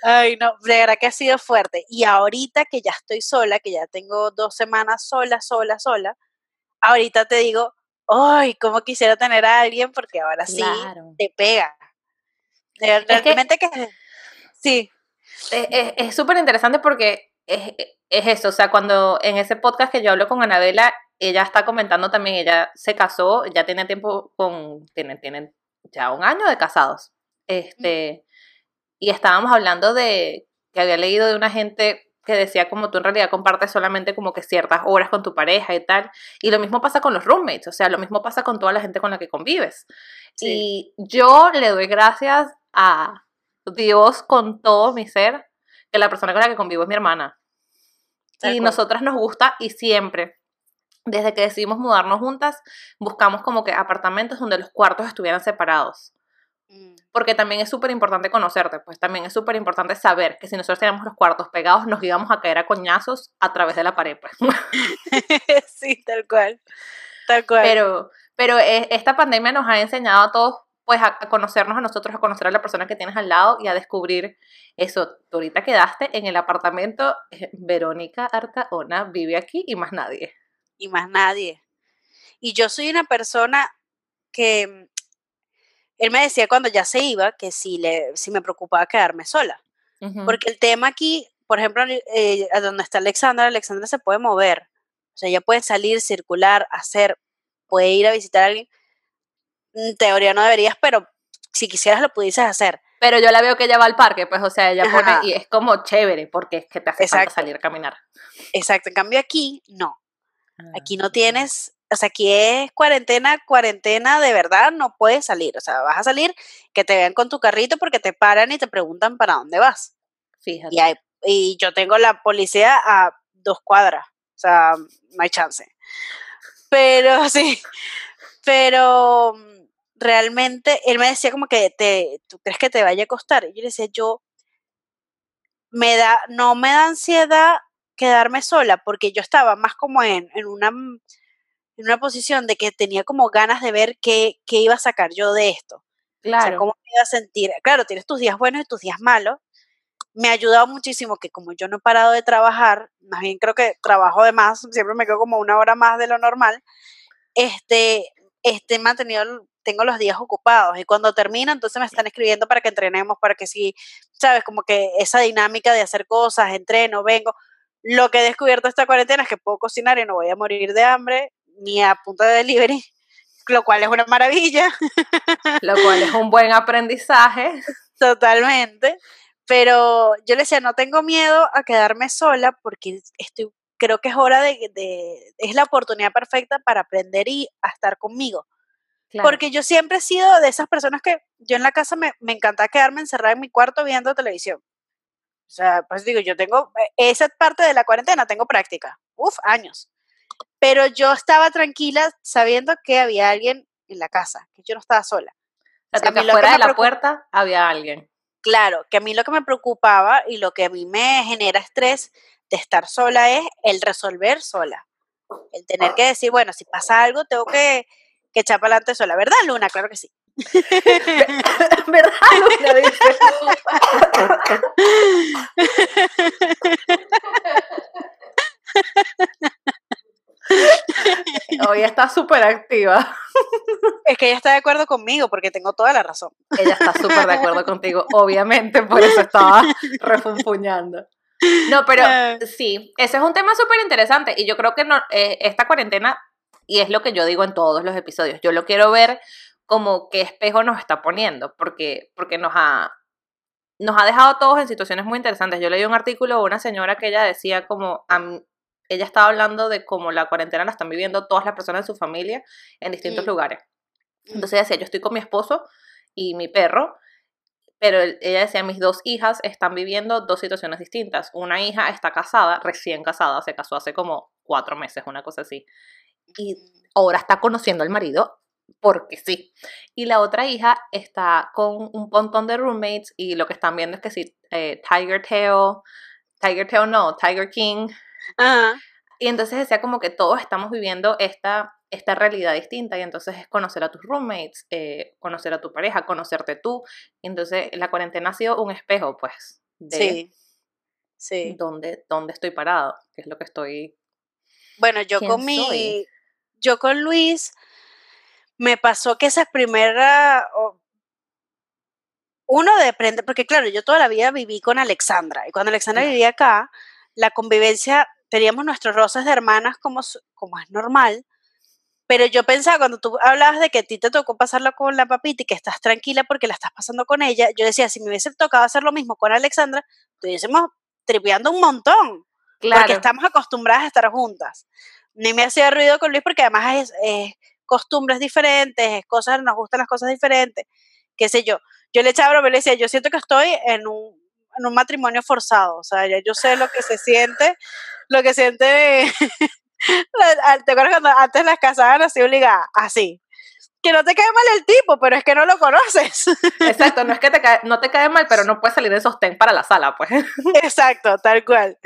Ay, no, de verdad que ha sido fuerte. Y ahorita que ya estoy sola, que ya tengo dos semanas sola, sola, sola, ahorita te digo, ay, cómo quisiera tener a alguien porque ahora sí te pega. Realmente que, sí. Es súper interesante porque es, es, eso, o sea, cuando en ese podcast que yo hablo con Anabela, ella está comentando también, ella se casó, ya tiene tiempo con, tienen, tienen ya un año de casados. Este, y estábamos hablando de que había leído de una gente que decía como tú en realidad compartes solamente como que ciertas horas con tu pareja y tal. Y lo mismo pasa con los roommates, o sea, lo mismo pasa con toda la gente con la que convives. Y yo le doy gracias a Dios con todo mi ser, que la persona con la que convivo es mi hermana. Y nosotras nos gusta y siempre, desde que decidimos mudarnos juntas, buscamos como que apartamentos donde los cuartos estuvieran separados. Mm. Porque también es súper importante conocerte, pues también es súper importante saber que si nosotros tenemos los cuartos pegados, nos íbamos a caer a coñazos a través de la pared, pues. sí, tal cual. Tal cual. Pero, pero e, esta pandemia nos ha enseñado a todos, pues, a conocernos a nosotros, a conocer a la persona que tienes al lado y a descubrir eso. Tú ahorita quedaste en el apartamento, eh, Verónica Artaona vive aquí y más nadie. Y más nadie. Y yo soy una persona que él me decía cuando ya se iba que si, le, si me preocupaba quedarme sola. Porque el tema aquí, por ejemplo, eh, donde está Alexandra, Alexandra se puede mover. O sea, ella puede salir, circular, hacer, puede ir a visitar a alguien. En teoría no deberías, pero si quisieras lo pudieses hacer. Pero yo la veo que ella va al parque, pues, o sea, ella pone, y es como chévere, porque es que te hace falta salir a caminar. Exacto, en cambio aquí, no. Aquí no ah. tienes o sea, aquí es cuarentena, cuarentena de verdad, no puedes salir. O sea, vas a salir que te vean con tu carrito porque te paran y te preguntan para dónde vas. Fíjate. Y, y yo tengo la policía a dos cuadras. O sea, no hay chance. Pero sí, pero realmente él me decía como que te, ¿tú crees que te vaya a costar? Y yo le decía, yo me da, no me da ansiedad quedarme sola porque yo estaba más como en, en una en una posición de que tenía como ganas de ver qué, qué iba a sacar yo de esto. Claro. O sea, cómo me iba a sentir. Claro, tienes tus días buenos y tus días malos. Me ha ayudado muchísimo que como yo no he parado de trabajar, más bien creo que trabajo de más, siempre me quedo como una hora más de lo normal, este, este mantenido, tengo los días ocupados y cuando termina entonces me están escribiendo para que entrenemos, para que sí, sabes, como que esa dinámica de hacer cosas, entreno, vengo. Lo que he descubierto esta cuarentena es que puedo cocinar y no voy a morir de hambre, ni a punto de delivery, lo cual es una maravilla. Lo cual es un buen aprendizaje. Totalmente. Pero yo le decía, no tengo miedo a quedarme sola porque estoy, creo que es hora de, de es la oportunidad perfecta para aprender y a estar conmigo. Porque yo siempre he sido de esas personas que yo en la casa me, me encanta quedarme encerrada en mi cuarto viendo televisión. O sea, pues digo, yo tengo eh, esa parte de la cuarentena, tengo práctica. Uf, años pero yo estaba tranquila sabiendo que había alguien en la casa, que yo no estaba sola. O sea, que afuera de la puerta había alguien. Claro, que a mí lo que me preocupaba y lo que a mí me genera estrés de estar sola es el resolver sola. El tener que decir, bueno, si pasa algo, tengo que, que echa para adelante sola. ¿Verdad, Luna? Claro que sí. ¿Verdad, Luna? Hoy está súper activa. Es que ella está de acuerdo conmigo porque tengo toda la razón. Ella está súper de acuerdo contigo, obviamente, por eso estaba refunfuñando. No, pero Ah. sí, ese es un tema súper interesante y yo creo que no, eh, esta cuarentena, y es lo que yo digo en todos los episodios, yo lo quiero ver como qué espejo nos está poniendo, porque, porque nos, ha, nos ha dejado a todos en situaciones muy interesantes. Yo leí un artículo de una señora que ella decía como, am- ella estaba hablando de cómo la cuarentena la están viviendo todas las personas de su familia en distintos Mm. lugares. Entonces ella decía, yo estoy con mi esposo y mi perro, pero el- ella decía, mis dos hijas están viviendo dos situaciones distintas. Una hija está casada, recién casada, se casó hace como cuatro meses, una cosa así. Y ahora está conociendo al marido porque sí. Y la otra hija está con un montón de roommates y lo que están viendo es que sí, eh, Tiger Tail, Tiger Tail no, Tiger King. Ajá. Y entonces decía como que todos estamos viviendo esta, esta realidad distinta y entonces es conocer a tus roommates, eh, conocer a tu pareja, conocerte tú. Y entonces la cuarentena ha sido un espejo, pues, de Sí. Sí. dónde, dónde estoy parado, que es lo que estoy... Bueno, yo ¿Quién con mi? Yo con Luis, me pasó que esa primera, o- uno de aprender, porque claro, yo toda la vida viví con Alexandra, y cuando Alexandra Claro. vivía acá, la convivencia, teníamos nuestros roces de hermanas como, como es normal, pero yo pensaba, cuando tú hablabas de que a ti te tocó pasarlo con la papita y que estás tranquila porque la estás pasando con ella, yo decía, si me hubiese tocado hacer lo mismo con Alexandra, estuviésemos tripeando un montón porque estamos acostumbradas a estar juntas. Ni me hacía ruido con Luis porque además es, es costumbres diferentes, es cosas, nos gustan las cosas diferentes, qué sé yo. Yo le echaba broma y le decía, yo siento que estoy en un, en un matrimonio forzado, o sea, yo sé lo que se siente, lo que siente, ¿te acuerdas cuando antes las casaban así obligadas? Así. Que no te cae mal el tipo, pero es que no lo conoces. Exacto, no es que te cae, no te cae mal, pero no puedes salir de sostén para la sala, pues. Exacto, tal cual.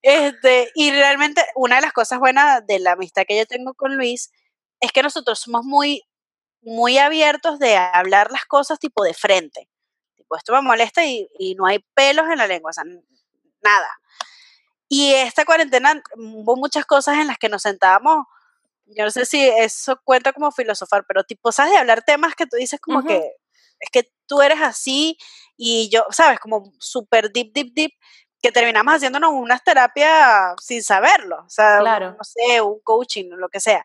Este, y realmente una de las cosas buenas de la amistad que yo tengo con Luis es que nosotros somos muy, muy abiertos de hablar las cosas tipo de frente. Tipo, esto me molesta y, y no hay pelos en la lengua, o sea, nada. Y esta cuarentena hubo muchas cosas en las que nos sentábamos. Yo no sé si eso cuenta como filosofar, pero tipo, ¿sabes? De hablar temas que tú dices como Ujú. que es que tú eres así y yo, ¿sabes? Como súper deep, deep, deep, que terminamos haciéndonos unas terapias sin saberlo. O sea, un- no sé, un coaching o lo que sea.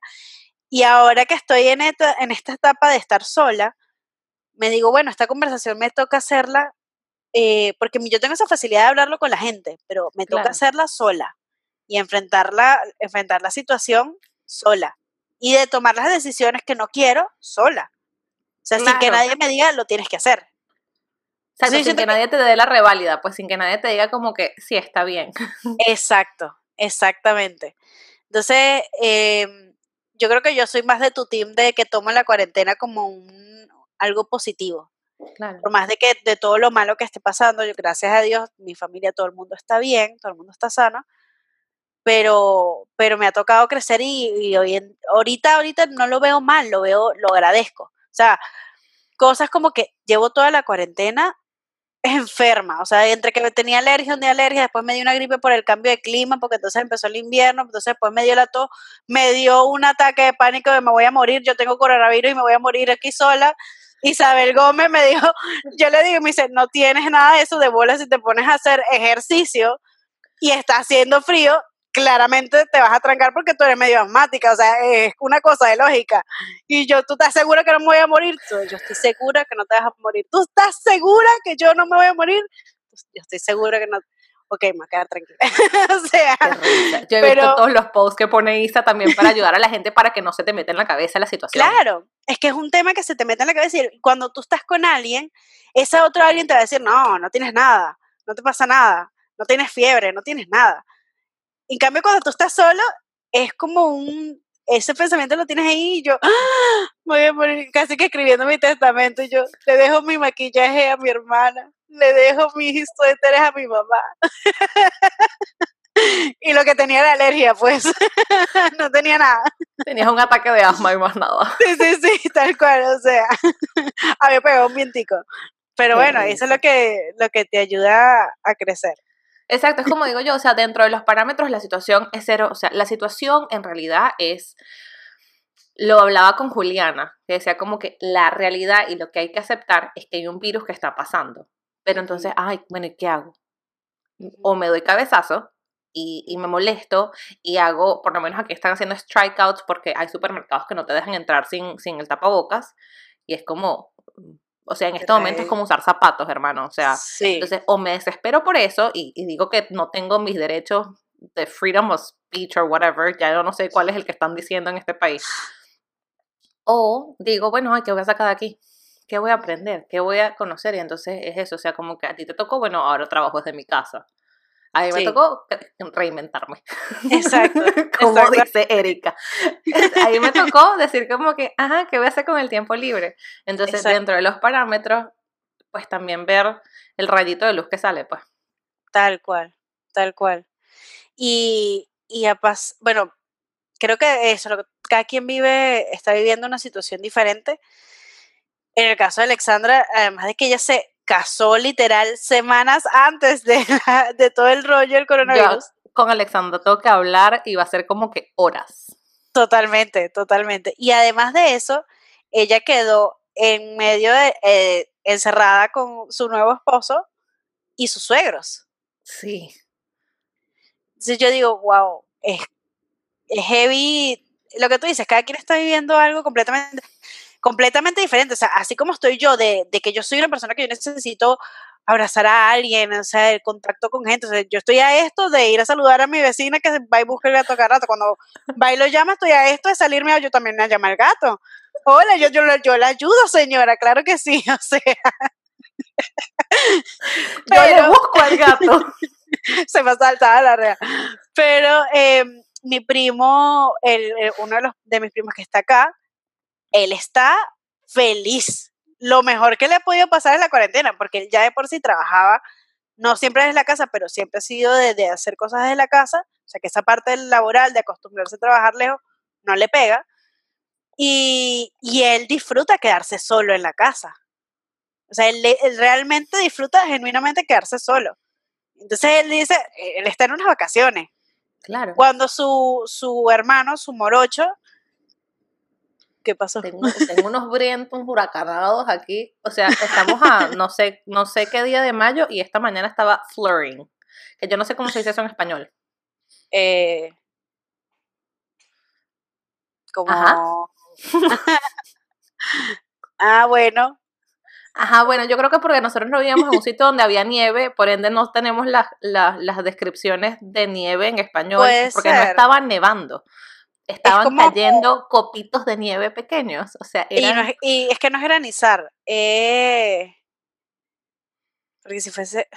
Y ahora que estoy en esta, en esta etapa de estar sola, me digo, bueno, esta conversación me toca hacerla, eh, porque yo tengo esa facilidad de hablarlo con la gente, pero me toca Claro. hacerla sola y enfrentarla, enfrentar la situación sola y de tomar las decisiones que no quiero sola. O sea, sin que nadie me diga, lo tienes que hacer. Exacto, Sí, sin que que- nadie te dé la reválida, pues sin que nadie te diga como que sí está bien. Exacto, exactamente. Entonces, em, yo creo que yo soy más de tu team de que tomo la cuarentena como un, algo positivo. Claro. Por más de que de todo lo malo que esté pasando, yo gracias a Dios, mi familia, todo el mundo está bien, todo el mundo está sano, pero, pero me ha tocado crecer y, y hoy en- ahorita, ahorita no lo veo mal, lo veo, lo agradezco. O sea, cosas como que llevo toda la cuarentena enferma, o sea, entre que tenía alergia, un alergia, después me dio una gripe por el cambio de clima, porque entonces empezó el invierno, entonces después me dio la tos, me dio un ataque de pánico de me voy a morir, yo tengo coronavirus y me voy a morir aquí sola. Isabel Gómez me dijo, yo le digo, me dice, no tienes nada de eso de bola si te pones a hacer ejercicio y está haciendo frío, claramente te vas a trancar porque tú eres medio asmática, o sea, es una cosa de lógica. Y yo, ¿tú estás segura que no me voy a morir? Tú, yo estoy segura que no te vas a morir. ¿Tú estás segura que yo no me voy a morir? Yo estoy segura que no. Ok, me voy a quedar tranquila. o sea. Yo he Pero- visto todos los posts que pone Isa también para ayudar a la gente para que no se te meta en la cabeza la situación. claro, es que es un tema que se te mete en la cabeza y cuando tú estás con alguien, ese otro alguien te va a decir, no, no tienes nada, no te pasa nada, no tienes fiebre, no tienes nada. En cambio, cuando tú estás solo, es como un, ese pensamiento lo tienes ahí y yo, ¡ah! me voy a morir casi que escribiendo mi testamento y yo, le dejo mi maquillaje a mi hermana, le dejo mis suéteres a mi mamá. y lo que tenía era alergia, pues. no tenía nada. Tenías un ataque de asma y más nada. Sí, sí, sí, tal cual, o sea, había pegado un vientico. Pero bueno, eso es lo que, lo que te ayuda a crecer. Exacto, es como digo yo, o sea, dentro de los parámetros la situación es cero, o sea, la situación en realidad es, lo hablaba con Juliana, que decía como que la realidad y lo que hay que aceptar es que hay un virus que está pasando. Pero entonces, ay, bueno, ¿y qué hago? O me doy cabezazo y, y, me molesto y hago, por lo menos aquí están haciendo strikeouts porque hay supermercados que no te dejan entrar sin, sin el tapabocas y es como, o sea, en este momento es como usar zapatos, hermano. O sea, entonces o me desespero por eso y, y, digo que no tengo mis derechos de freedom of speech or whatever, ya yo no sé cuál es el que están diciendo en este país. O digo, bueno, ay, ¿qué voy a sacar de aquí? ¿Qué voy a aprender? ¿Qué voy a conocer? Y entonces es eso, o sea, como que a ti te tocó, bueno, ahora trabajo desde mi casa. A mí me tocó reinventarme. Exacto. como dice Erika. A mí me tocó decir como que, ajá, ¿qué voy a hacer con el tiempo libre? Entonces, dentro de los parámetros, pues también ver el rayito de luz que sale, pues. Tal cual, tal cual. Y, y a pas bueno, creo que eso, cada quien vive, está viviendo una situación diferente. En el caso de Alexandra, además de que ella se casó literal semanas antes de, de todo el rollo del coronavirus. con Alexandra tengo que hablar y va a ser como que horas. Totalmente, totalmente. Y además de eso, ella quedó en medio de, eh, encerrada con su nuevo esposo y sus suegros. Sí. Entonces yo digo, wow, es, es heavy. Lo que tú dices, cada quien está viviendo algo completamente completamente diferente. O sea, así como estoy yo, de, de, que yo soy una persona que yo necesito abrazar a alguien, o sea, el contacto con gente. O sea, yo estoy a esto de ir a saludar a mi vecina que va y busca el gato cada rato. Cuando va y lo llama, estoy a esto de salirme yo también a llamar al gato. Hola, yo, yo, yo la ayudo, señora, claro que sí, o sea. Pero, yo le busco al gato. se me saltaba la rea. Pero eh, mi primo, el, uno de, los, de mis primos que está acá, él está feliz. Lo mejor que le ha podido pasar es la cuarentena, porque él ya de por sí trabajaba, no siempre desde la casa, pero siempre ha sido de, hacer cosas desde la casa, o sea que esa parte laboral de acostumbrarse a trabajar lejos no le pega. Y, él disfruta quedarse solo en la casa. O sea, él, realmente disfruta genuinamente quedarse solo. Entonces él dice, él está en unas vacaciones. Claro. Cuando su, su hermano, su morocho, ¿Qué pasó? Tengo, unos vientos huracanados aquí. O sea, estamos a no sé, no sé qué día de mayo y esta mañana estaba flurrying. Que yo no sé cómo se dice eso en español. Eh, como. ah, bueno. Ajá, bueno, yo creo que porque nosotros no vivíamos en un sitio donde había nieve, por ende no tenemos las, las, descripciones de nieve en español, porque no estaba nevando estaban cayendo copitos de nieve pequeños. O sea, y, es, que no es granizar. Eh... Porque si fuese.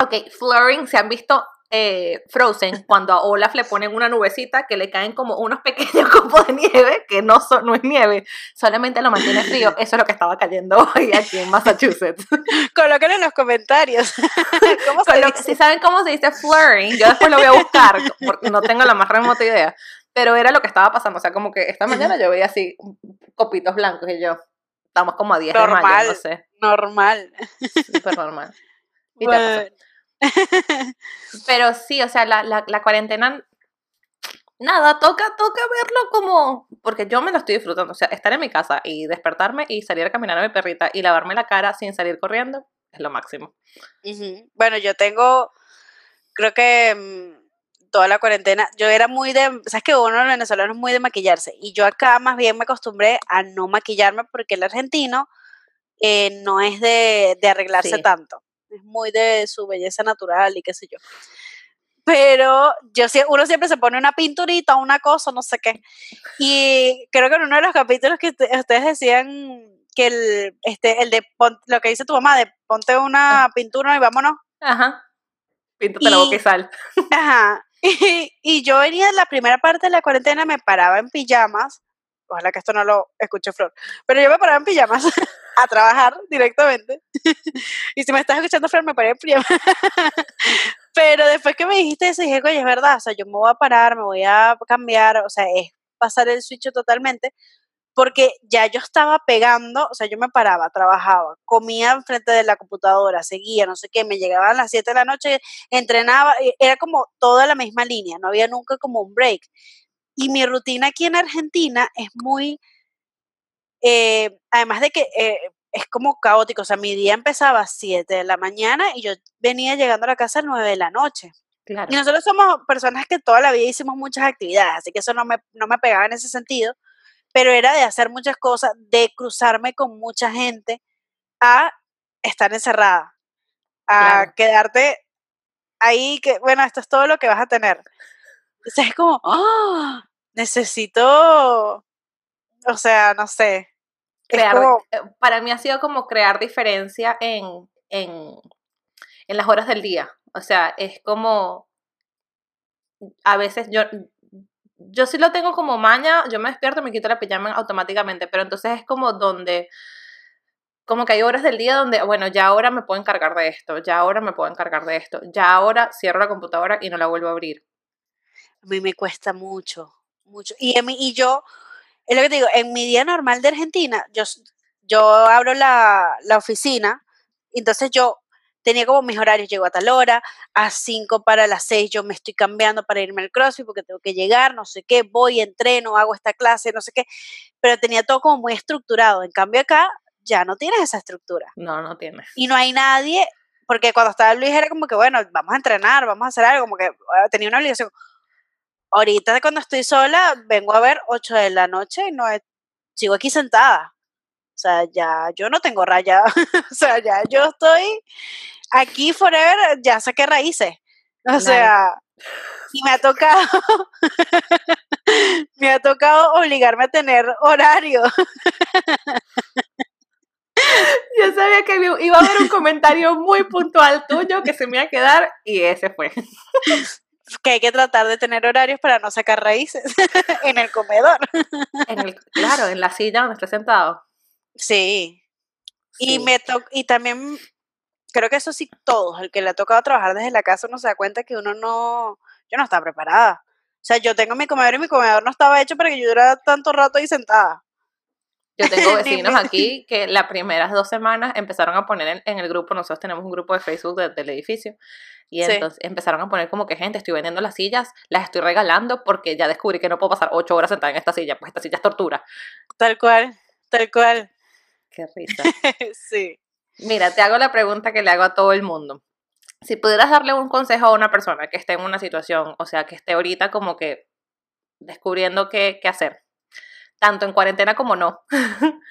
Ok, flooring, se han visto eh, Frozen cuando a Olaf le ponen una nubecita que le caen como unos pequeños copos de nieve, que no, son, no es nieve, solamente lo mantiene frío. Eso es lo que estaba cayendo hoy aquí en Massachusetts. Colóquenlo en los comentarios. si saben cómo se dice flooring, yo después lo voy a buscar porque no tengo la más remota idea pero era lo que estaba pasando, o sea, como que esta mañana yo veía así copitos blancos y yo, estamos como a 10 normal, de mayo, no sé. Normal. Súper normal. Pero sí, o sea, la, la, la cuarentena nada, toca, toca verlo como, porque yo me lo estoy disfrutando, o sea, estar en mi casa y despertarme y salir a caminar a mi perrita y lavarme la cara sin salir corriendo es lo máximo. Bueno, yo tengo, creo que mm, toda la cuarentena, yo era muy de, sabes que uno los venezolanos es muy de maquillarse y yo acá más bien me acostumbré a no maquillarme porque el argentino eh, no es de, arreglarse tanto, es muy de su belleza natural y qué sé yo. Pero yo uno siempre se pone una pinturita, una cosa, no sé qué. Y creo que en uno de los capítulos que ustedes decían que el, este, el de lo que dice tu mamá, de ponte una ah. pintura y vámonos. Ajá. Píntate la boca y sal. Ajá. Y, yo venía en la primera parte de la cuarentena, me paraba en pijamas ojalá que esto no lo escuche Flor, pero yo me paraba en pijamas a trabajar directamente. y si me estás escuchando, Flor, me paré en pijamas. pero después que me dijiste eso, dije, oye, es verdad, o sea, yo me voy a parar, me voy a cambiar, o sea, es pasar el switch totalmente, porque ya yo estaba pegando, o sea, yo me paraba, trabajaba, comía enfrente de la computadora, seguía, no sé qué, me llegaban las 7 de la noche, entrenaba, era como toda la misma línea, no había nunca como un break. Y mi rutina aquí en Argentina es muy, eh, además de que eh, es como caótico, o sea, mi día empezaba a 7 de la mañana y yo venía llegando a la casa a 9 de la noche. Y nosotros somos personas que toda la vida hicimos muchas actividades, así que eso no me, no me pegaba en ese sentido pero era de hacer muchas cosas, de cruzarme con mucha gente, a estar encerrada, a quedarte ahí, que bueno, esto es todo lo que vas a tener. Entonces es como, ¡oh! necesito, o sea, no sé. Crear, eh, para mí ha sido como crear diferencia en, en, en las horas del día. O sea, es como, a veces yo, yo sí lo tengo como maña, yo me despierto, me quito la pijama automáticamente, pero entonces es como donde, como que hay horas del día donde, bueno, ya ahora me puedo encargar de esto, ya ahora me puedo encargar de esto, ya ahora cierro la computadora y no la vuelvo a abrir. A mí me cuesta mucho, mucho. Y, mí, y yo, es lo que te digo, en mi día normal de Argentina, yo, yo abro la, la oficina, entonces yo tenía como mis horarios, llego a tal hora, a 5 para las 6 yo me estoy cambiando para irme al CrossFit porque tengo que llegar, no sé qué, voy, entreno, hago esta clase, no sé qué, pero tenía todo como muy estructurado. En cambio acá ya no tienes esa estructura. No, no tienes. Y no hay nadie, porque cuando estaba Luis era como que, bueno, vamos a entrenar, vamos a hacer algo, como que ah, tenía una obligación. Ahorita cuando estoy sola, vengo a ver 8 de la noche y no sigo aquí sentada. O sea, ya yo no tengo raya. o sea, ya yo estoy aquí forever, ya saqué raíces. O sea, y me ha tocado, me ha tocado obligarme a tener horario. Yo sabía que iba a haber un comentario muy puntual tuyo que se me iba a quedar y ese fue. Que hay que tratar de tener horarios para no sacar raíces en el comedor. claro, en la silla donde esté sentado. Sí. Y, me y también creo que eso sí todos, el que le ha tocado trabajar desde la casa uno se da cuenta que uno no, yo no estaba preparada. O sea, yo tengo mi comedor y mi comedor no estaba hecho para que yo durara tanto rato ahí sentada. Yo tengo vecinos aquí que las primeras dos semanas empezaron a poner en, el grupo, nosotros tenemos un grupo de Facebook del edificio, y entonces empezaron a poner como que gente, estoy vendiendo las sillas, las estoy regalando porque ya descubrí que no puedo pasar ocho horas sentada en esta silla, pues esta silla es tortura. Tal cual, tal cual. Qué risa. sí. Mira, te hago la pregunta que le hago a todo el mundo. Si pudieras darle un consejo a una persona que esté en una situación, o sea, que esté ahorita como que descubriendo qué, hacer, tanto en cuarentena como no,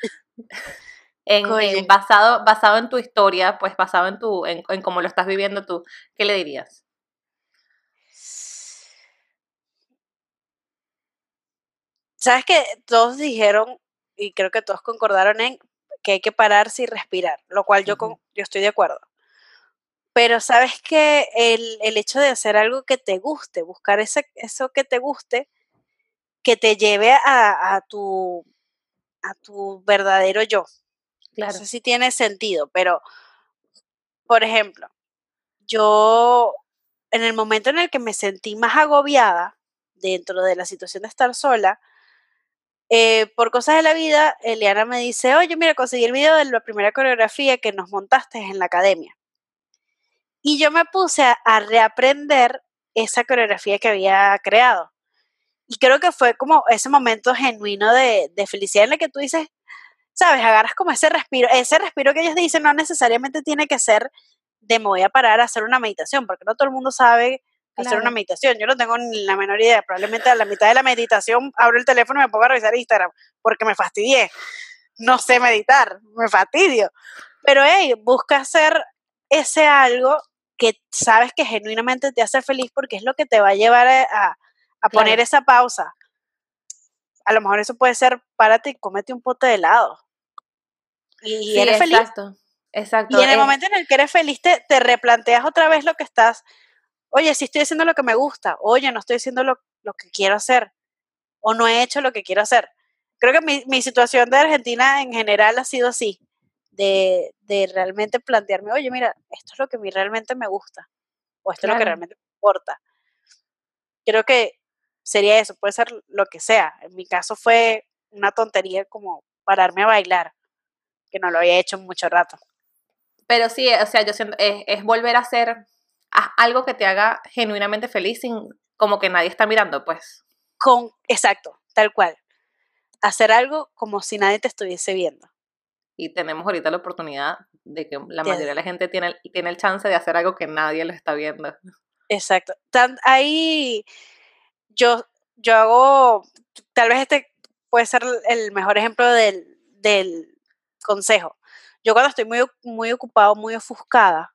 en, basado, basado en tu historia, pues basado en, tu, en, en cómo lo estás viviendo tú, ¿qué le dirías? Sabes que todos dijeron, y creo que todos concordaron en que hay que pararse y respirar, lo cual yo, yo estoy de acuerdo. Pero sabes que el, el, hecho de hacer algo que te guste, buscar ese, eso que te guste, que te lleve a, a, tu, a tu verdadero yo. Claro. No sé si tiene sentido, pero, por ejemplo, yo en el momento en el que me sentí más agobiada dentro de la situación de estar sola, eh, por cosas de la vida, Eliana me dice, oye, mira, conseguí el video de la primera coreografía que nos montaste en la academia. Y yo me puse a, reaprender esa coreografía que había creado. Y creo que fue como ese momento genuino de, de felicidad en el que tú dices, sabes, agarras como ese respiro, ese respiro que ellos dicen no necesariamente tiene que ser de me voy a parar a hacer una meditación, porque no todo el mundo sabe hacer una meditación. Yo no tengo ni la menor idea. Probablemente a la mitad de la meditación abro el teléfono y me pongo a revisar Instagram porque me fastidié. No sé meditar, me fastidio. Pero hey, busca hacer ese algo que sabes que genuinamente te hace feliz porque es lo que te va a llevar a, poner esa pausa. A lo mejor eso puede ser, párate y cómete un pote de helado. Y, eres feliz. Exacto. Y en el momento en el que eres feliz, te, te replanteas otra vez lo que estás oye, si estoy haciendo lo que me gusta, oye, no estoy haciendo lo, que quiero hacer, o no he hecho lo que quiero hacer. creo que mi, mi situación de Argentina en general ha sido así, de, de realmente plantearme, oye, mira, esto es lo que a mí realmente me gusta, o esto es lo que realmente me importa. Creo que sería eso, puede ser lo que sea. En mi caso fue una tontería como pararme a bailar, que no lo había hecho en mucho rato. Pero sí, o sea, yo siento, es, es volver a hacer haz algo que te haga genuinamente feliz sin como que nadie está mirando, pues. Con, exacto, tal cual. Hacer algo como si nadie te estuviese viendo. Y tenemos ahorita la oportunidad de que la mayoría de la gente tiene, el- tiene el chance de hacer algo que nadie lo está viendo. Exacto. Tan, ahí yo, yo hago, tal vez este puede ser el mejor ejemplo del, del consejo. Yo cuando estoy muy, muy ocupado, muy ofuscada,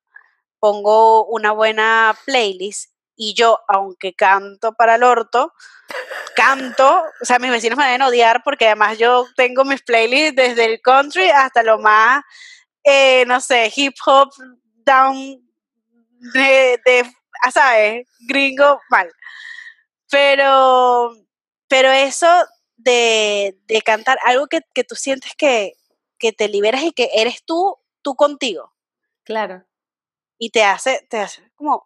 pongo una buena playlist y yo, aunque canto para el orto, canto, o sea, mis vecinos me deben odiar porque además yo tengo mis playlists desde el country hasta lo más, eh, no sé, hip hop, down, de, de ah, ¿sabes? Gringo, mal. Pero, pero eso de, de cantar algo que, que tú sientes que, que te liberas y que eres tú, tú contigo. Claro. Y te hace, te hace como,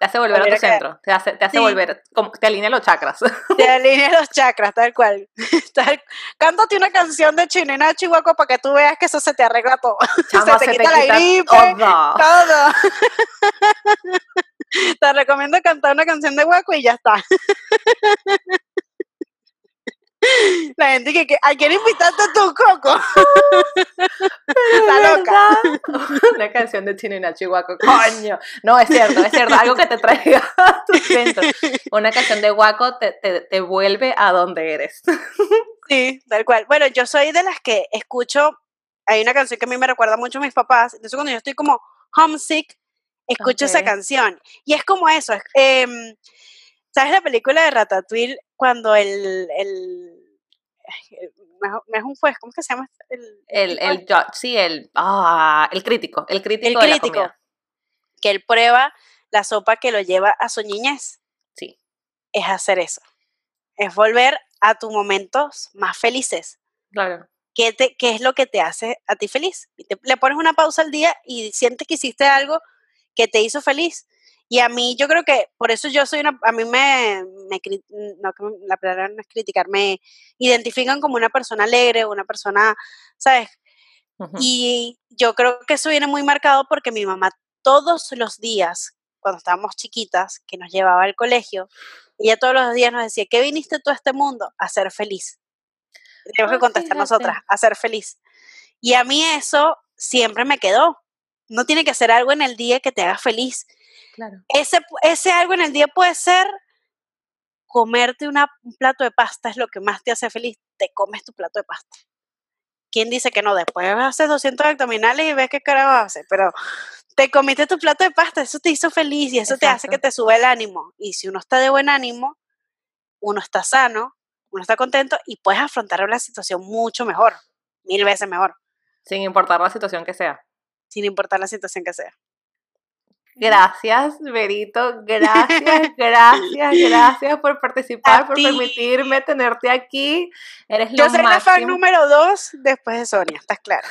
Te hace volver a Volver tu a centro, te hace, te hace Sí. volver, como, te alinea los chakras. te alinea los chakras, tal cual. Tal- cántate una canción de y Guaco para que tú veas que eso se te arregla todo. Chama, te quita la gripe, todo. Todo. Te recomiendo cantar una canción de Guaco y ya está. La gente que, que ¿a quién invitaste tú, Coco? Está loca. Una canción de Chino y Guaco, coño. No, es cierto, es cierto, algo que te traiga a tu centro. Una canción de Guaco te, te, te vuelve a donde eres. Sí, tal cual. Bueno, yo soy de las que escucho, hay una canción que a mí me recuerda mucho a mis papás, entonces cuando yo estoy como homesick, escucho esa canción. Y es como eso, es, em, ¿sabes la película de Ratatouille cuando el- no es- no es un juez, ¿cómo es que se llama? El, El, tipo el, judge, sí, el, ah, el crítico, el crítico el de la crítico, comida. que él prueba la sopa que lo lleva a su niñez. Sí, Es hacer eso. Es volver a tus momentos más felices. claro. ¿Qué, te, ¿Qué es lo que te hace a ti feliz? Y te- le pones una pausa al día y sientes que hiciste algo que te hizo feliz. Y a mí, yo creo que por eso yo soy una. A mí me. no, la palabra no es criticar, me identifican como una persona alegre, una persona, ¿sabes? Y yo creo que eso viene muy marcado porque mi mamá todos los días, cuando estábamos chiquitas, que nos llevaba al colegio, ella todos los días nos decía, ¿qué viniste tú a este mundo? A ser feliz. Tenemos que contestar fíjate. nosotras, a ser feliz. Y a mí eso siempre me quedó. No tiene que ser algo en el día que te haga feliz. Claro. Ese, ese algo en el día puede ser comerte una- un plato de pasta, es lo que más te hace feliz. Te comes tu plato de pasta. ¿Quién dice que no? Después haces 200 abdominales y ves qué carajo hace, pero te comiste tu plato de pasta, eso te hizo feliz y eso te hace que te sube el ánimo. Y si uno está de buen ánimo, uno está sano, uno está contento y puedes afrontar una situación mucho mejor, mil veces mejor, Sin importar la situación que sea. sin importar la situación que sea. Gracias, Berito. Gracias, gracias, gracias por participar, A por ti. permitirme tenerte aquí. Eres lo Yo soy la fan número dos después de Sonia, ¿estás clara?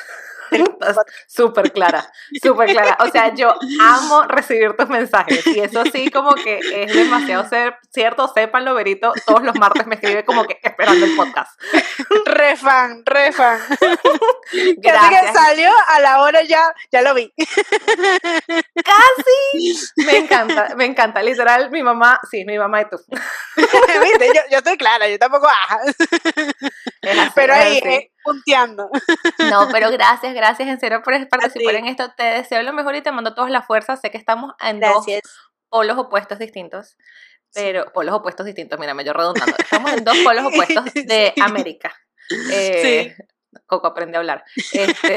Súper clara, súper clara. O sea, yo amo recibir tus mensajes y eso sí como que es demasiado ser- cierto. Sépanlo, Berito, todos los martes me escribe como que esperando el podcast. Re fan, re fan. Casi que Gracias. salió a la hora ya, ya lo vi. Me encanta, me encanta. Literal, mi mamá, sí, mi mamá y tú. ¿Viste? Yo, yo estoy clara, yo tampoco, así, pero ahí, eh, punteando. No, pero gracias, gracias en serio por participar ti. en esto. Te deseo lo mejor y te mando todas las fuerzas. Sé que estamos en dos Gracias. polos opuestos distintos, pero polos opuestos distintos, mírame, yo redundando. Estamos en dos polos opuestos de Sí. América. Eh, Coco aprende a hablar. Este,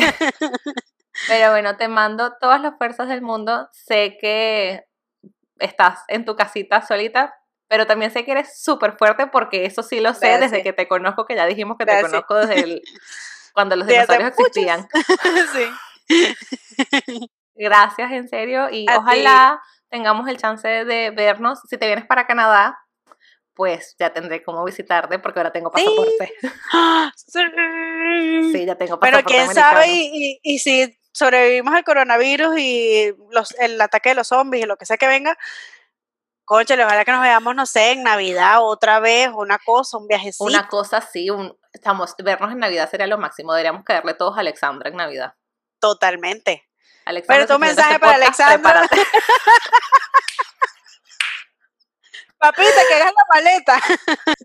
pero bueno, te mando todas las fuerzas del mundo. Sé que estás en tu casita solita, pero también sé que eres súper fuerte porque eso sí lo sé desde que te conozco, que ya dijimos que te conozco desde el, cuando los dinosaurios existían. sí. Gracias, en serio. Y A ti. ojalá tengamos el chance de vernos. Si te vienes para Canadá, pues ya tendré cómo visitarte porque ahora tengo pasaporte. Sí, Sí, ya tengo Pero pasaporte quién americano. sabe y, y- y si sobrevivimos al coronavirus y los, el ataque de los zombies y lo que sea que venga, conchale, ojalá que nos veamos, no sé, en Navidad otra vez, una cosa, un viajecito. Una cosa así, un, estamos, vernos en Navidad sería lo máximo. Deberíamos caerle todos a Alexandra en Navidad. Totalmente. Alexandra, Pero tu mensaje este para podcast, Alexandra. Papita, que hagas la maleta.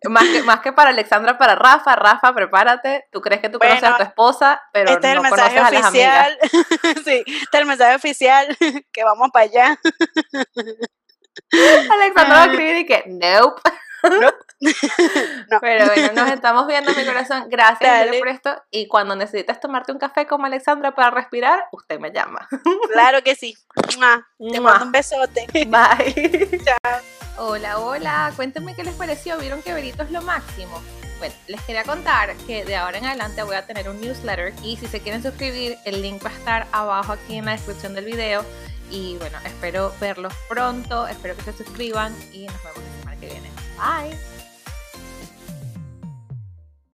Más que, más que para Alexandra, para Rafa. Rafa, prepárate. Tú crees que tú conoces a Bueno, tu esposa, pero este es el no mensaje conoces a las amigas. oficial. sí, este es el mensaje oficial que vamos para allá. Alexandra va a escribir y que, nope. No. Pero bueno, nos estamos viendo, mi corazón. Gracias Dale. Por esto. Y cuando necesites tomarte un café como Alexandra para respirar, usted me llama. Claro que sí. Mua. Te Mua. mando un besote. Bye. Hola, hola. Cuéntenme qué les pareció. ¿Vieron que Berito es lo máximo? Bueno, les quería contar que de ahora en adelante voy a tener un newsletter y si se quieren suscribir, el link va a estar abajo aquí en la descripción del video. Y bueno, espero verlos pronto, espero que se suscriban y nos vemos la semana que viene. Bye.